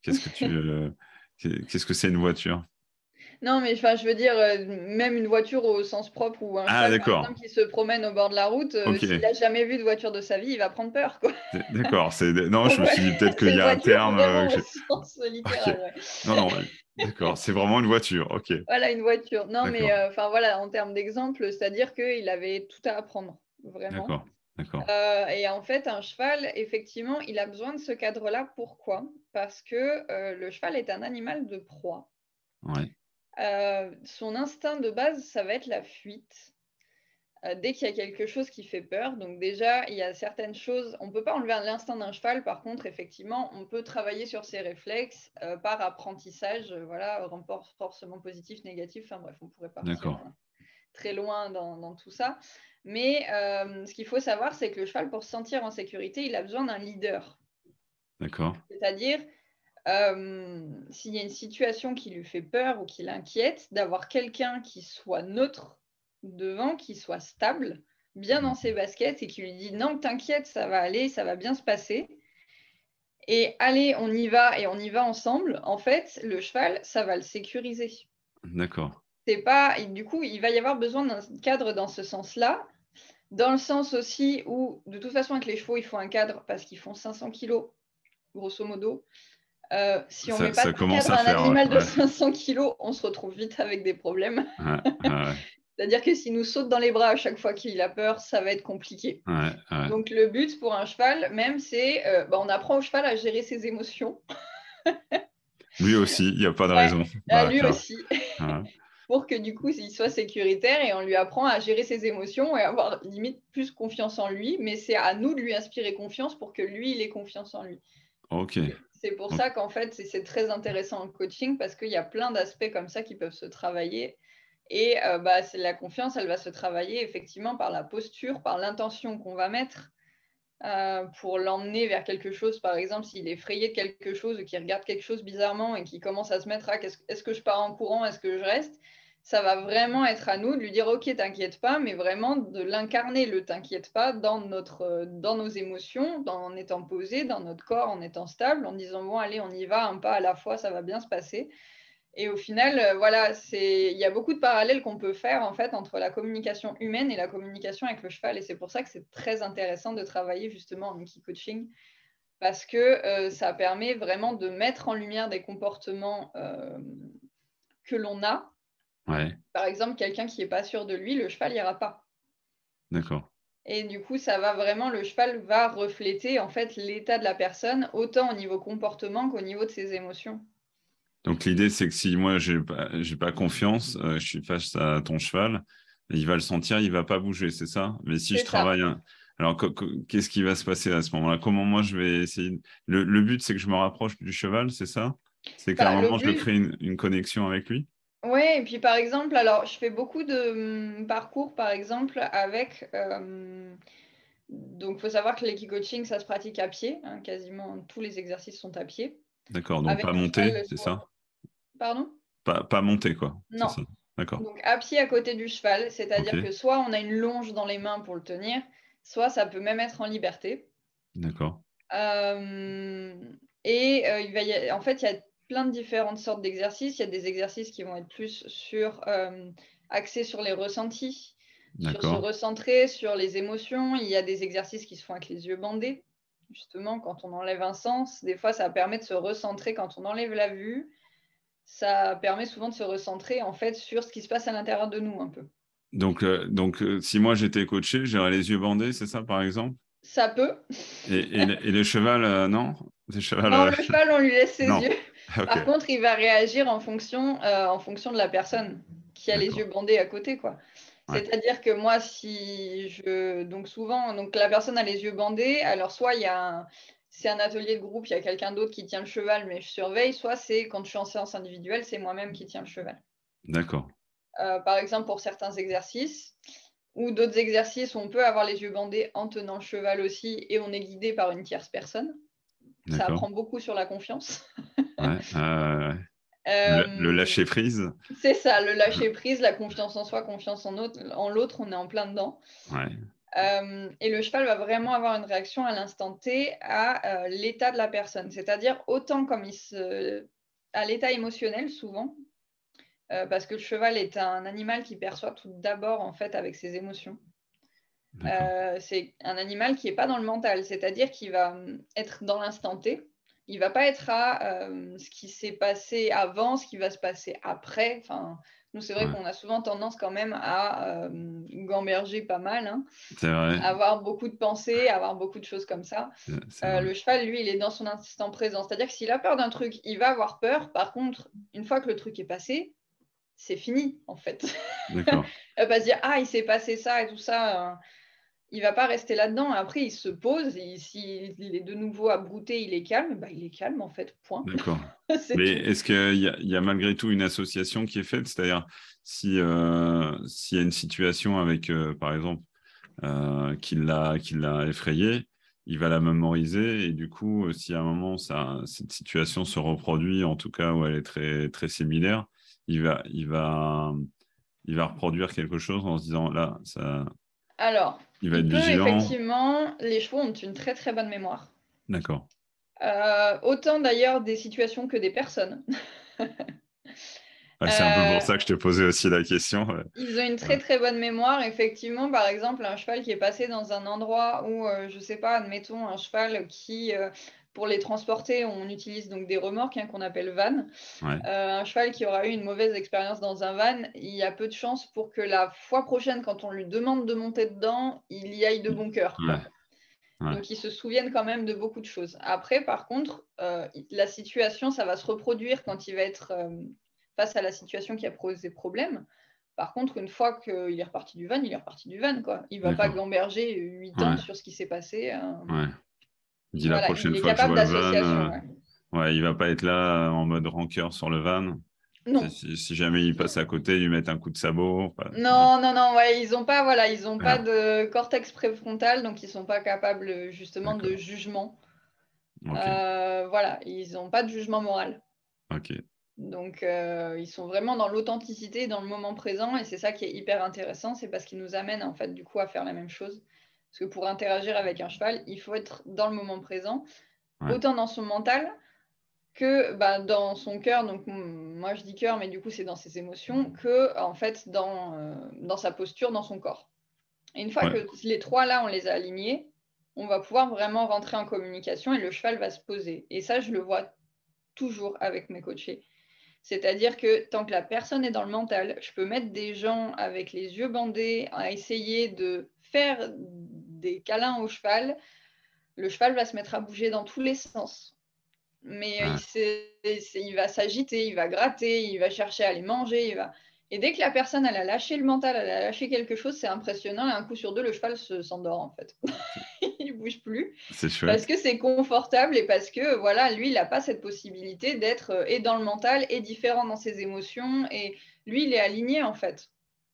qu'est-ce que tu, [laughs] qu'est-ce que c'est une voiture? Non, mais je veux dire, même une voiture au sens propre ou un ah, cheval, qui se promène au bord de la route, s'il n'a jamais vu de voiture de sa vie, il va prendre peur. Quoi. D'accord. Non, je me suis dit peut-être qu'il y a un terme. Sens littéral, Non, non, D'accord, c'est vraiment une voiture, ok. Voilà, une voiture. Non, mais euh, enfin voilà, en termes d'exemple, c'est-à-dire qu'il avait tout à apprendre, vraiment. D'accord, d'accord. Euh, et en fait, un cheval, effectivement, il a besoin de ce cadre-là. Pourquoi? Parce que euh, le cheval est un animal de proie. Ouais. Son instinct de base, ça va être la fuite. Euh, dès qu'il y a quelque chose qui fait peur. Donc déjà, il y a certaines choses, on ne peut pas enlever l'instinct d'un cheval, par contre, effectivement, on peut travailler sur ses réflexes euh, par apprentissage, euh, voilà, renforcement positif, négatif, enfin bref, on pourrait pas très loin dans, tout ça. Mais ce qu'il faut savoir, c'est que le cheval, pour se sentir en sécurité, il a besoin d'un leader. D'accord. C'est-à-dire, s'il y a une situation qui lui fait peur ou qui l'inquiète, d'avoir quelqu'un qui soit neutre devant qui soit stable, bien dans ses baskets et qui lui dit non, t'inquiète, ça va aller, ça va bien se passer. Et allez, on y va et on y va ensemble. En fait, le cheval, ça va le sécuriser. D'accord. C'est pas, du coup, il va y avoir besoin d'un cadre dans ce sens-là, dans le sens aussi où, de toute façon, avec les chevaux, il faut un cadre parce qu'ils font 500 kilos, grosso modo. Euh, si on ne met pas de cadre à un animal de 500 kilos, on se retrouve vite avec des problèmes. [laughs] C'est-à-dire que s'il nous saute dans les bras à chaque fois qu'il a peur, ça va être compliqué. Donc le but pour un cheval, même, c'est euh, bah, on apprend au cheval à gérer ses émotions. [laughs] lui aussi, il n'y a pas de raison. lui aussi. [laughs] pour que du coup, il soit sécuritaire et on lui apprend à gérer ses émotions et avoir limite plus confiance en lui. Mais c'est à nous de lui inspirer confiance pour que lui, il ait confiance en lui. Ok. C'est pour ça qu'en fait, c'est très intéressant en coaching parce qu'il y a plein d'aspects comme ça qui peuvent se travailler et euh, bah, la confiance, elle va se travailler effectivement par la posture, par l'intention qu'on va mettre euh, pour l'emmener vers quelque chose. Par exemple, s'il est effrayé de quelque chose ou qu'il regarde quelque chose bizarrement et qu'il commence à se mettre à est-ce que je pars en courant, est-ce que je reste ça va vraiment être à nous de lui dire ok t'inquiète pas mais vraiment de l'incarner le t'inquiète pas dans notre dans nos émotions en étant posé dans notre corps en étant stable en disant bon allez on y va un pas à la fois ça va bien se passer et au final, euh, voilà, il y a beaucoup de parallèles qu'on peut faire en fait entre la communication humaine et la communication avec le cheval. Et c'est pour ça que c'est très intéressant de travailler justement en Mickey Coaching parce que euh, ça permet vraiment de mettre en lumière des comportements euh, que l'on a. Par exemple, quelqu'un qui n'est pas sûr de lui, le cheval n'ira pas. D'accord. Et du coup, ça va vraiment, le cheval va refléter en fait l'état de la personne, autant au niveau comportement qu'au niveau de ses émotions. Donc l'idée, c'est que si moi, je n'ai pas, pas, confiance, euh, je suis face à ton cheval, il va le sentir, il ne va pas bouger, c'est ça? Mais si je travaille... Alors, qu'est-ce qui va se passer à ce moment-là? Comment moi, je vais essayer... Le, le but, c'est que je me rapproche du cheval, c'est ça? C'est qu'à un bah, moment, je crée une, une, connexion avec lui? Oui, et puis par exemple, alors je fais beaucoup de hum, parcours, par exemple, avec. Euh, donc, il faut savoir que l'équicoaching, ça se pratique à pied. Hein, quasiment tous les exercices sont à pied. D'accord, donc pas monter, c'est ça? Pardon? Pas, pas monter, quoi. Non. D'accord. Donc à pied à côté du cheval, c'est-à-dire que soit on a une longe dans les mains pour le tenir, soit ça peut même être en liberté. D'accord. Euh, et euh, il va y en fait, il y a plein de différentes sortes d'exercices. Il y a des exercices qui vont être plus sur euh, axés sur les ressentis, sur se recentrer sur les émotions. Il y a des exercices qui se font avec les yeux bandés. Justement, quand on enlève un sens, des fois, ça permet de se recentrer quand on enlève la vue. Ça permet souvent de se recentrer en fait sur ce qui se passe à l'intérieur de nous un peu. Donc, euh, donc euh, si moi j'étais coaché, j'aurais les yeux bandés, c'est ça par exemple? Ça peut. Et, le cheval, euh, non? Le cheval, Non, le cheval, on lui laisse ses yeux. Par contre, il va réagir en fonction, en fonction de la personne qui a les yeux bandés à côté. quoi. C'est-à-dire que moi, si je. Donc, souvent, donc la personne a les yeux bandés, alors soit il y a un c'est un atelier de groupe, il y a quelqu'un d'autre qui tient le cheval, mais je surveille, soit c'est quand je suis en séance individuelle, c'est moi-même qui tiens le cheval. D'accord. Euh, par exemple, pour certains exercices, ou d'autres exercices où on peut avoir les yeux bandés en tenant le cheval aussi, et on est guidé par une tierce personne. Ça apprend beaucoup sur la confiance. ouais, euh, le, lâcher prise. C'est ça, le lâcher prise, la confiance en soi, confiance en l'autre, on est en plein dedans. Ouais. Euh, et le cheval va vraiment avoir une réaction à l'instant T à euh, l'état de la personne. C'est-à-dire autant comme il se... à l'état émotionnel souvent, euh, parce que le cheval est un animal qui perçoit tout d'abord en fait avec ses émotions. C'est un animal qui n'est pas dans le mental, c'est-à-dire qu'il va être dans l'instant T. Il va pas être à ce qui s'est passé avant, ce qui va se passer après. Enfin, nous, c'est vrai qu'on a souvent tendance quand même à euh, gamberger pas mal, hein. avoir beaucoup de pensées, avoir beaucoup de choses comme ça. Euh, le cheval, lui, il est dans son instant présent. C'est-à-dire que s'il a peur d'un truc, il va avoir peur. Par contre, une fois que le truc est passé, c'est fini, en fait. [laughs] il va pas se dire, ah, il s'est passé ça et tout ça. Euh, il va pas rester là-dedans. Après, il se pose. S'il est de nouveau à brouter, il est calme. Bah, il est calme, en fait. Point. D'accord. [laughs] Mais est-ce qu'il y, a malgré tout une association qui est faite? C'est-à-dire, si euh, s'il y a une situation avec, euh, par exemple, euh, qui l'a effrayé, il va la mémoriser. Et du coup, si à un moment, ça, cette situation se reproduit, en tout cas où elle est très, très similaire, il va, il, va, il va reproduire quelque chose en se disant, là, ça alors, il va être effectivement, les chevaux ont une très très bonne mémoire. D'accord. Euh, autant d'ailleurs des situations que des personnes. c'est un peu pour euh, ça que je te posais aussi la question. Ils ont une très très bonne mémoire. Effectivement, par exemple, un cheval qui est passé dans un endroit où, euh, je ne sais pas, admettons un cheval qui pour les transporter, on utilise donc des remorques hein, qu'on appelle van. Euh, un cheval qui aura eu une mauvaise expérience dans un van, il y a peu de chances pour que la fois prochaine, quand on lui demande de monter dedans, il y aille de bon cœur. Donc, il se souviennent quand même de beaucoup de choses. Après, par contre, euh, la situation, ça va se reproduire quand il va être euh, face à la situation qui a posé problème. Par contre, une fois qu'il est reparti du van, il est reparti du van. Quoi. Il ne va pas gamberger 8 ans sur ce qui s'est passé. Il dit la prochaine fois que je vois le van, euh, ouais. il va pas être là en mode rancœur sur le van. Non. Si, jamais il passe à côté, lui mettre un coup de sabot. Non, non, non, ouais, ils n'ont pas, voilà, ils ont pas ah. de cortex préfrontal, donc ils sont pas capables justement de jugement. Euh, voilà, ils n'ont pas de jugement moral. Ok. Donc euh, ils sont vraiment dans l'authenticité, dans le moment présent, et c'est ça qui est hyper intéressant, c'est parce qu'ils nous amènent en fait du coup à faire la même chose. Parce que pour interagir avec un cheval, il faut être dans le moment présent, autant dans son mental que bah, dans son cœur. Donc moi je dis cœur, mais du coup c'est dans ses émotions, que en fait dans, euh, dans sa posture, dans son corps. Et une fois que les trois là, on les a alignés, on va pouvoir vraiment rentrer en communication et le cheval va se poser. Et ça, je le vois toujours avec mes coachés. C'est-à-dire que tant que la personne est dans le mental, je peux mettre des gens avec les yeux bandés à essayer de faire des câlins au cheval, le cheval va se mettre à bouger dans tous les sens. Mais il, va s'agiter, il va gratter, il va chercher à aller manger. Il va... Et dès que la personne elle a lâché le mental, elle a lâché quelque chose, c'est impressionnant. Et un coup sur deux, le cheval s'endort en fait. [laughs] il bouge plus. C'est chouette. Parce que c'est confortable et parce que voilà, lui, il n'a pas cette possibilité d'être euh, et dans le mental et différent dans ses émotions. Et lui, il est aligné en fait.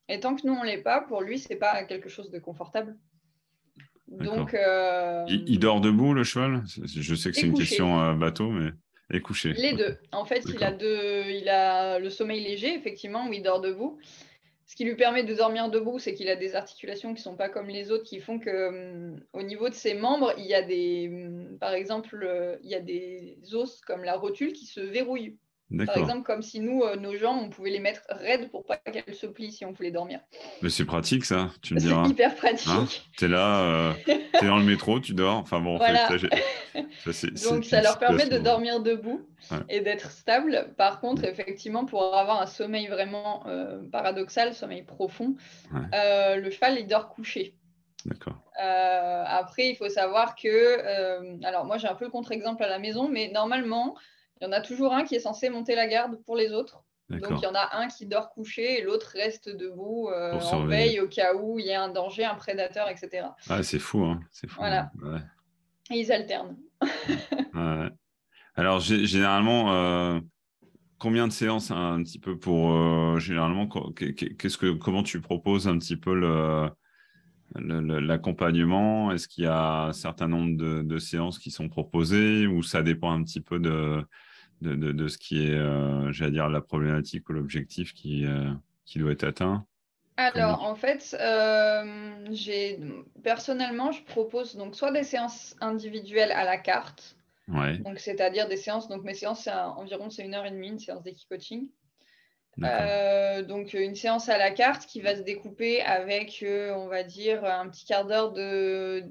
Et tant que nous, on ne l'est pas, pour lui, c'est pas quelque chose de confortable. Donc, euh, il, dort debout, le cheval? Je sais que c'est une question euh, bateau, mais est couché. Les deux. En fait, il a, deux... il a le sommeil léger, effectivement, où il dort debout. Ce qui lui permet de dormir debout, c'est qu'il a des articulations qui ne sont pas comme les autres, qui font que hum, au niveau de ses membres, il y a des, hum, par exemple, euh, il y a des os comme la rotule qui se verrouillent. Par exemple, comme si nous, euh, nos jambes, on pouvait les mettre raides pour pas qu'elles se plient si on voulait dormir. Mais c'est pratique ça, tu me diras. C'est hyper pratique. Hein tu es là, euh, tu es dans le métro, tu dors. Enfin bon, voilà. [laughs] Donc ça leur permet de dormir debout et d'être stable. Par contre, effectivement, pour avoir un sommeil vraiment euh, paradoxal, sommeil profond, le cheval, il dort couché. D'accord. après, il faut savoir que, alors moi j'ai un peu le contre-exemple à la maison, mais normalement, il y en a toujours un qui est censé monter la garde pour les autres. Donc il y en a un qui dort couché et l'autre reste debout euh, en veille au cas où il y a un danger, un prédateur, etc. Ah, c'est fou, hein c'est fou. Voilà. Et ils alternent. Alors généralement, euh, combien de séances un petit peu pour euh, généralement qu'est-ce que comment tu proposes un petit peu le l'accompagnement? Est-ce qu'il y a un certain nombre de, séances qui sont proposées ou ça dépend un petit peu de, de, ce qui est, euh, j'allais dire, la problématique ou l'objectif qui, euh, qui doit être atteint alors, en fait, euh, personnellement, je propose donc soit des séances individuelles à la carte, donc c'est-à-dire des séances. Donc mes séances, c'est environ c'est une heure et demie, une séance d'équipe-coaching. Euh, donc une séance à la carte qui va se découper avec, on va dire, un petit quart d'heure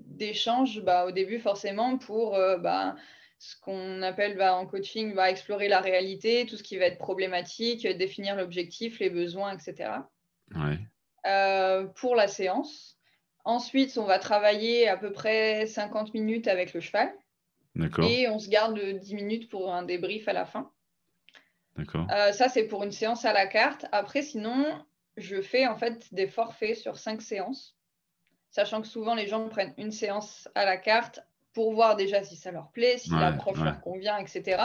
d'échange bah, au début forcément pour bah, ce qu'on appelle bah, en coaching bah, explorer la réalité, tout ce qui va être problématique, définir l'objectif, les besoins, etc. pour la séance. Ensuite, on va travailler à peu près 50 minutes avec le cheval. Et on se garde 10 minutes pour un débrief à la fin. Euh, ça, c'est pour une séance à la carte. Après, sinon, je fais en fait des forfaits sur cinq séances, sachant que souvent les gens prennent une séance à la carte pour voir déjà si ça leur plaît, si l'approche leur convient, etc.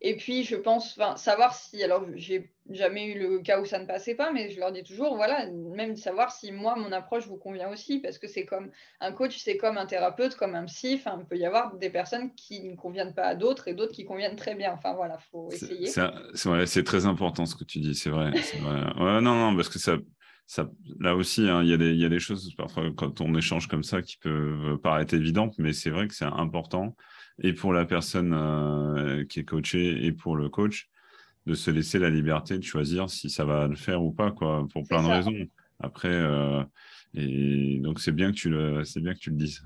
Et puis, je pense savoir si, alors, j'ai jamais eu le cas où ça ne passait pas, mais je leur dis toujours, voilà, même savoir si moi, mon approche vous convient aussi, parce que c'est comme un coach, c'est comme un thérapeute, comme un psy. Enfin, il peut y avoir des personnes qui ne conviennent pas à d'autres et d'autres qui conviennent très bien. Enfin, voilà, faut essayer. C'est très important ce que tu dis, c'est vrai. vrai. non, non, parce que ça, là aussi, hein, il y, a des choses parfois quand on échange comme ça qui peuvent paraître évidentes, mais c'est vrai que c'est important et pour la personne euh, qui est coachée et pour le coach de se laisser la liberté de choisir si ça va le faire ou pas, quoi, pour plein de raisons. Après, euh, et donc c'est bien que tu le, c'est bien que tu le dises.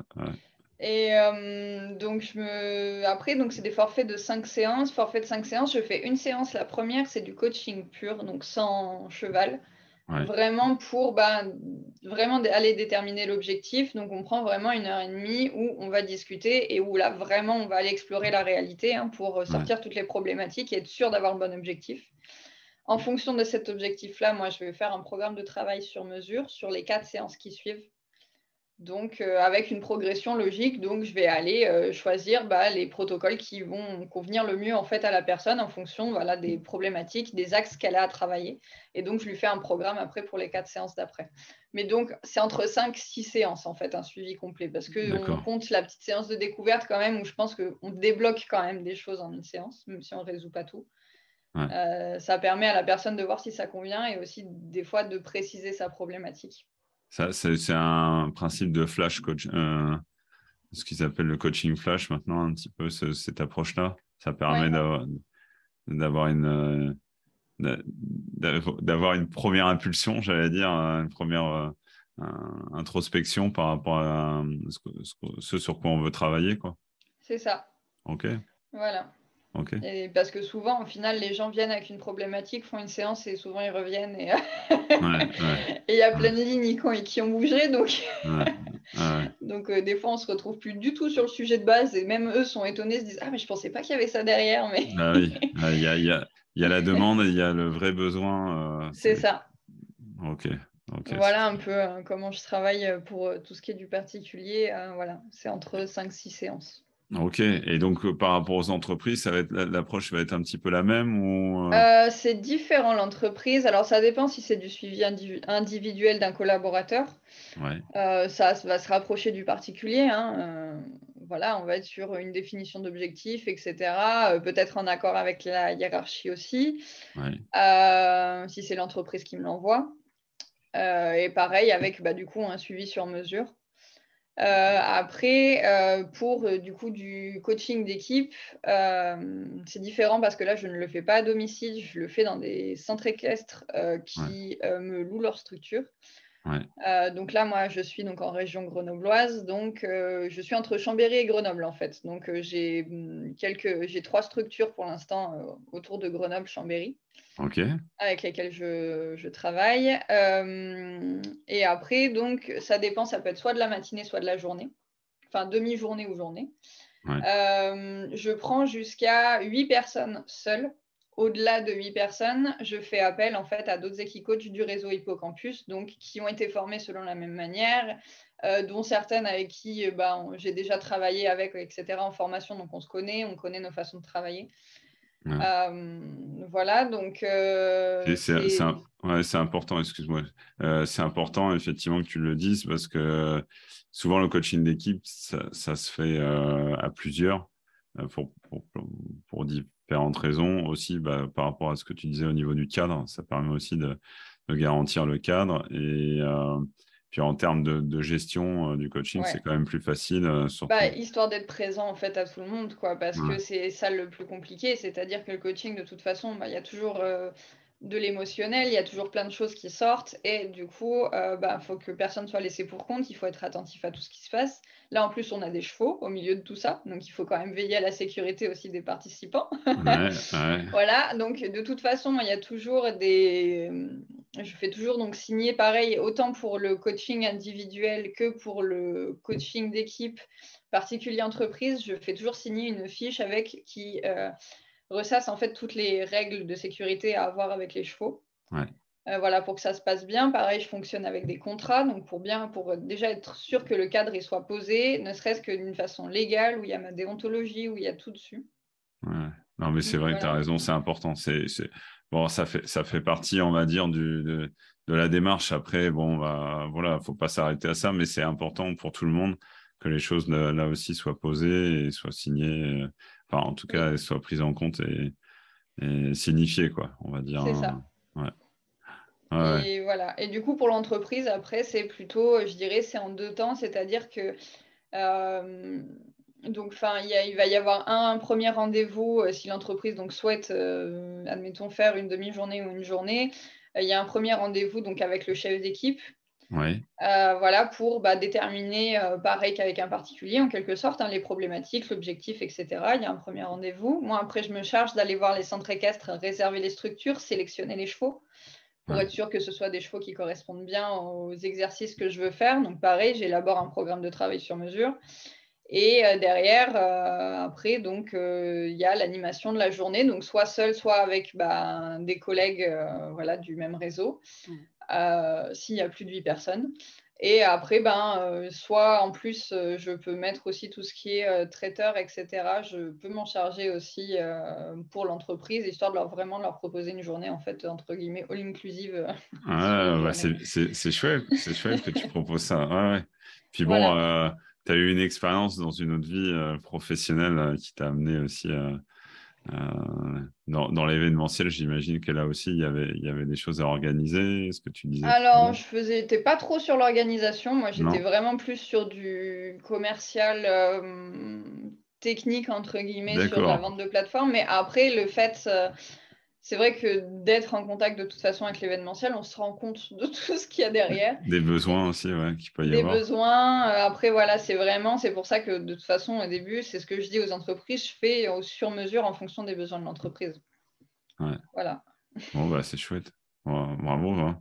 Et euh, donc, je me... après, donc c'est des forfaits de 5 séances. Forfait de 5 séances, je fais une séance. La première, c'est du coaching pur, donc sans cheval. Vraiment pour bah, vraiment aller déterminer l'objectif. Donc, on prend vraiment une heure et demie où on va discuter et où là, vraiment, on va aller explorer la réalité hein, pour euh, sortir toutes les problématiques et être sûr d'avoir le bon objectif. En fonction de cet objectif-là, moi, je vais faire un programme de travail sur mesure sur les quatre séances qui suivent donc, euh, avec une progression logique, donc je vais aller euh, choisir bah, les protocoles qui vont convenir le mieux en fait à la personne en fonction voilà, des problématiques, des axes qu'elle a à travailler. Et donc, je lui fais un programme après pour les quatre séances d'après. Mais donc, c'est entre 5 6 séances en fait, un suivi complet, parce qu'on compte la petite séance de découverte quand même, où je pense qu'on débloque quand même des choses en une séance, même si on ne résout pas tout. Euh, ça permet à la personne de voir si ça convient et aussi des fois de préciser sa problématique c'est un principe de flash coach, euh, ce qu'ils appellent le coaching flash maintenant, un petit peu cette approche-là. Ça permet d'avoir une euh, d'avoir une première impulsion, j'allais dire, une première euh, introspection par rapport à ce, sur quoi on veut travailler, quoi. C'est ça. Ok. Voilà parce que souvent, au final, les gens viennent avec une problématique, font une séance et souvent ils reviennent. Et [laughs] il y a plein de lignes qui ont, bougé. Donc, [laughs] donc euh, des fois, on se retrouve plus du tout sur le sujet de base. Et même eux sont étonnés, se disent Ah, mais je pensais pas qu'il y avait ça derrière. Mais... Ah oui, [laughs] il y, a, y, a, y, a, la demande et il y a le vrai besoin. Euh, c'est ça. Ok. voilà un peu comment je travaille pour tout ce qui est du particulier. voilà, c'est entre 5-6 séances. Ok, et donc euh, par rapport aux entreprises, l'approche va être un petit peu la même ou... Euh? Euh, c'est différent l'entreprise. Alors ça dépend si c'est du suivi individuel d'un collaborateur. ça va se rapprocher du particulier. Hein. voilà, on va être sur une définition d'objectifs, etc. Peut-être en accord avec la hiérarchie aussi, si c'est l'entreprise qui me l'envoie. et pareil avec bah, du coup un suivi sur mesure. Euh, après, euh, pour euh, du coup du coaching d'équipe, c'est différent parce que là, je ne le fais pas à domicile, je le fais dans des centres équestres qui me louent leur structure. Donc là, moi, je suis donc en région grenobloise, donc je suis entre Chambéry et Grenoble en fait. Donc j'ai hum, quelques, j'ai trois structures pour l'instant autour de Grenoble-Chambéry avec lesquels je, travaille. Euh, et après, donc, ça dépend, ça peut être soit de la matinée, soit de la journée. Enfin, demi-journée ou journée. Euh, je prends jusqu'à 8 personnes seules. Au-delà de 8 personnes, je fais appel en fait à d'autres équicoachs du réseau Hippocampus, donc qui ont été formés selon la même manière, euh, dont certaines avec qui bah, j'ai déjà travaillé avec, etc. en formation, donc on se connaît, on connaît nos façons de travailler. Euh, voilà, donc. Euh, c'est important, excuse-moi. Euh, c'est important, effectivement, que tu le dises parce que souvent, le coaching d'équipe, ça, se fait à plusieurs pour, pour, différentes raisons. Aussi, bah, par rapport à ce que tu disais au niveau du cadre, ça permet aussi de, de garantir le cadre. Et puis en termes de, gestion euh, du coaching, c'est quand même plus facile. Euh, bah, histoire d'être présent en fait à tout le monde, quoi, parce que c'est ça le plus compliqué. C'est-à-dire que le coaching, de toute façon, bah, il y a toujours euh, de l'émotionnel, il y a toujours plein de choses qui sortent, et du coup, il bah, faut que personne soit laissé pour compte. Il faut être attentif à tout ce qui se passe. Là, en plus, on a des chevaux au milieu de tout ça, donc il faut quand même veiller à la sécurité aussi des participants. [laughs] voilà, donc de toute façon, il y a toujours des je fais toujours donc signer pareil, autant pour le coaching individuel que pour le coaching d'équipe, particulier entreprise. Je fais toujours signer une fiche avec qui euh, ressasse en fait toutes les règles de sécurité à avoir avec les chevaux. Euh, voilà, pour que ça se passe bien. Pareil, je fonctionne avec des contrats, donc pour bien, pour déjà être sûr que le cadre il soit posé, ne serait-ce que d'une façon légale, où il y a ma déontologie, où il y a tout dessus. Non, mais c'est vrai que tu as raison, c'est important. C'est, bon, ça fait, ça fait partie, on va dire, du, de, la démarche. Après, bon, bah, voilà, faut pas s'arrêter à ça, mais c'est important pour tout le monde que les choses là, aussi soient posées et soient signées, euh, enfin, en tout cas, soient prises en compte et, signifiées, quoi, on va dire. C'est ça. Et voilà. Et du coup, pour l'entreprise, après, c'est plutôt, je dirais, c'est en deux temps, c'est-à-dire que euh, donc, enfin, il, va y avoir un, premier rendez-vous euh, si l'entreprise donc souhaite, euh, admettons, faire une demi-journée ou une journée. Euh, il y a un premier rendez-vous donc avec le chef d'équipe. Voilà, pour bah, déterminer, pareil qu'avec un particulier, en quelque sorte, hein, les problématiques, l'objectif, etc. Il y a un premier rendez-vous. Moi, après, je me charge d'aller voir les centres équestres, réserver les structures, sélectionner les chevaux, pour être sûr que ce soit des chevaux qui correspondent bien aux exercices que je veux faire. Donc, pareil, j'élabore un programme de travail sur mesure. Et euh, derrière, euh, après, donc, euh, il y a l'animation de la journée, donc soit seul, soit avec bah, des collègues voilà, du même réseau, mmh. S'il y a plus de 8 personnes. Et après, ben, soit en plus, je peux mettre aussi tout ce qui est traiteur, etc. Je peux m'en charger aussi pour l'entreprise, histoire de leur vraiment leur proposer une journée, en fait, entre guillemets, all inclusive. [laughs] Ah, bah, c'est chouette, c'est chouette que tu proposes ça. Ouais, Puis bon, tu as eu une expérience dans une autre vie euh, professionnelle euh, qui t'a amené aussi euh, dans, l'événementiel. J'imagine que là aussi, il y avait, il y avait des choses à organiser. Ce que tu disais. Alors, je faisais, pas trop sur l'organisation. Moi, j'étais vraiment plus sur du commercial technique entre guillemets sur la vente de plateforme. Mais après, le fait c'est vrai que d'être en contact de toute façon avec l'événementiel, on se rend compte de [laughs] tout ce qu'il y a derrière. Des besoins aussi, ouais, qu'il peut y Des avoir. Des besoins. Euh, après, voilà, c'est vraiment, c'est pour ça que de toute façon, au début, c'est ce que je dis aux entreprises, je fais au sur mesure en fonction des besoins de l'entreprise. Ouais. Voilà. Bon, bah, c'est chouette. bravo. Hein.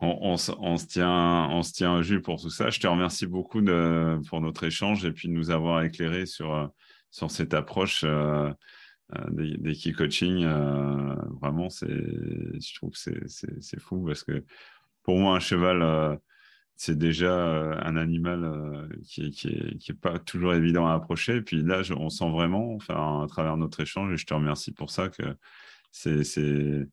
On, se tient, on se tient au jus pour tout ça. Je te remercie beaucoup de, pour notre échange et puis de nous avoir éclairé sur, euh, sur cette approche. Euh, des, des, key coaching, euh, vraiment, c'est, je trouve que c'est fou parce que pour moi, un cheval, c'est déjà un animal qui n'est qui est, pas toujours évident à approcher. Puis là, on sent vraiment, enfin, à travers notre échange, et je te remercie pour ça, que c'est c'est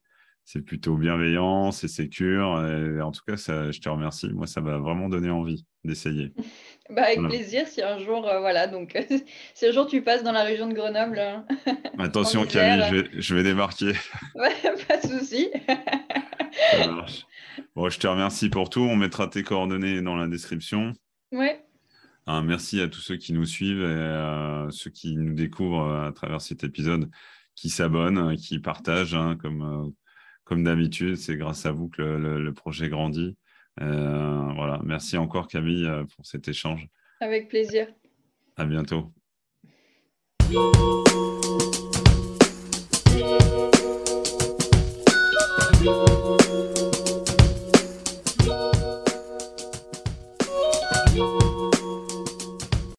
plutôt bienveillant, c'est sécure. Et en tout cas, ça, je te remercie. Moi, ça m'a vraiment donné envie d'essayer. [laughs] bah, avec plaisir. Si un jour, euh, voilà, donc [laughs] si un jour tu passes dans la région de Grenoble. Hein, [laughs] Attention, Camille, je vais, je vais démarquer. ouais, pas de souci. ça marche. Bon, je te remercie pour tout. On mettra tes coordonnées dans la description. Ouais. merci à tous ceux qui nous suivent et à ceux qui nous découvrent à travers cet épisode, qui s'abonnent, qui partagent, hein, comme euh, comme d'habitude, c'est grâce à vous que le, projet grandit. Euh, voilà. Merci encore Camille euh, pour cet échange. Avec plaisir. À bientôt.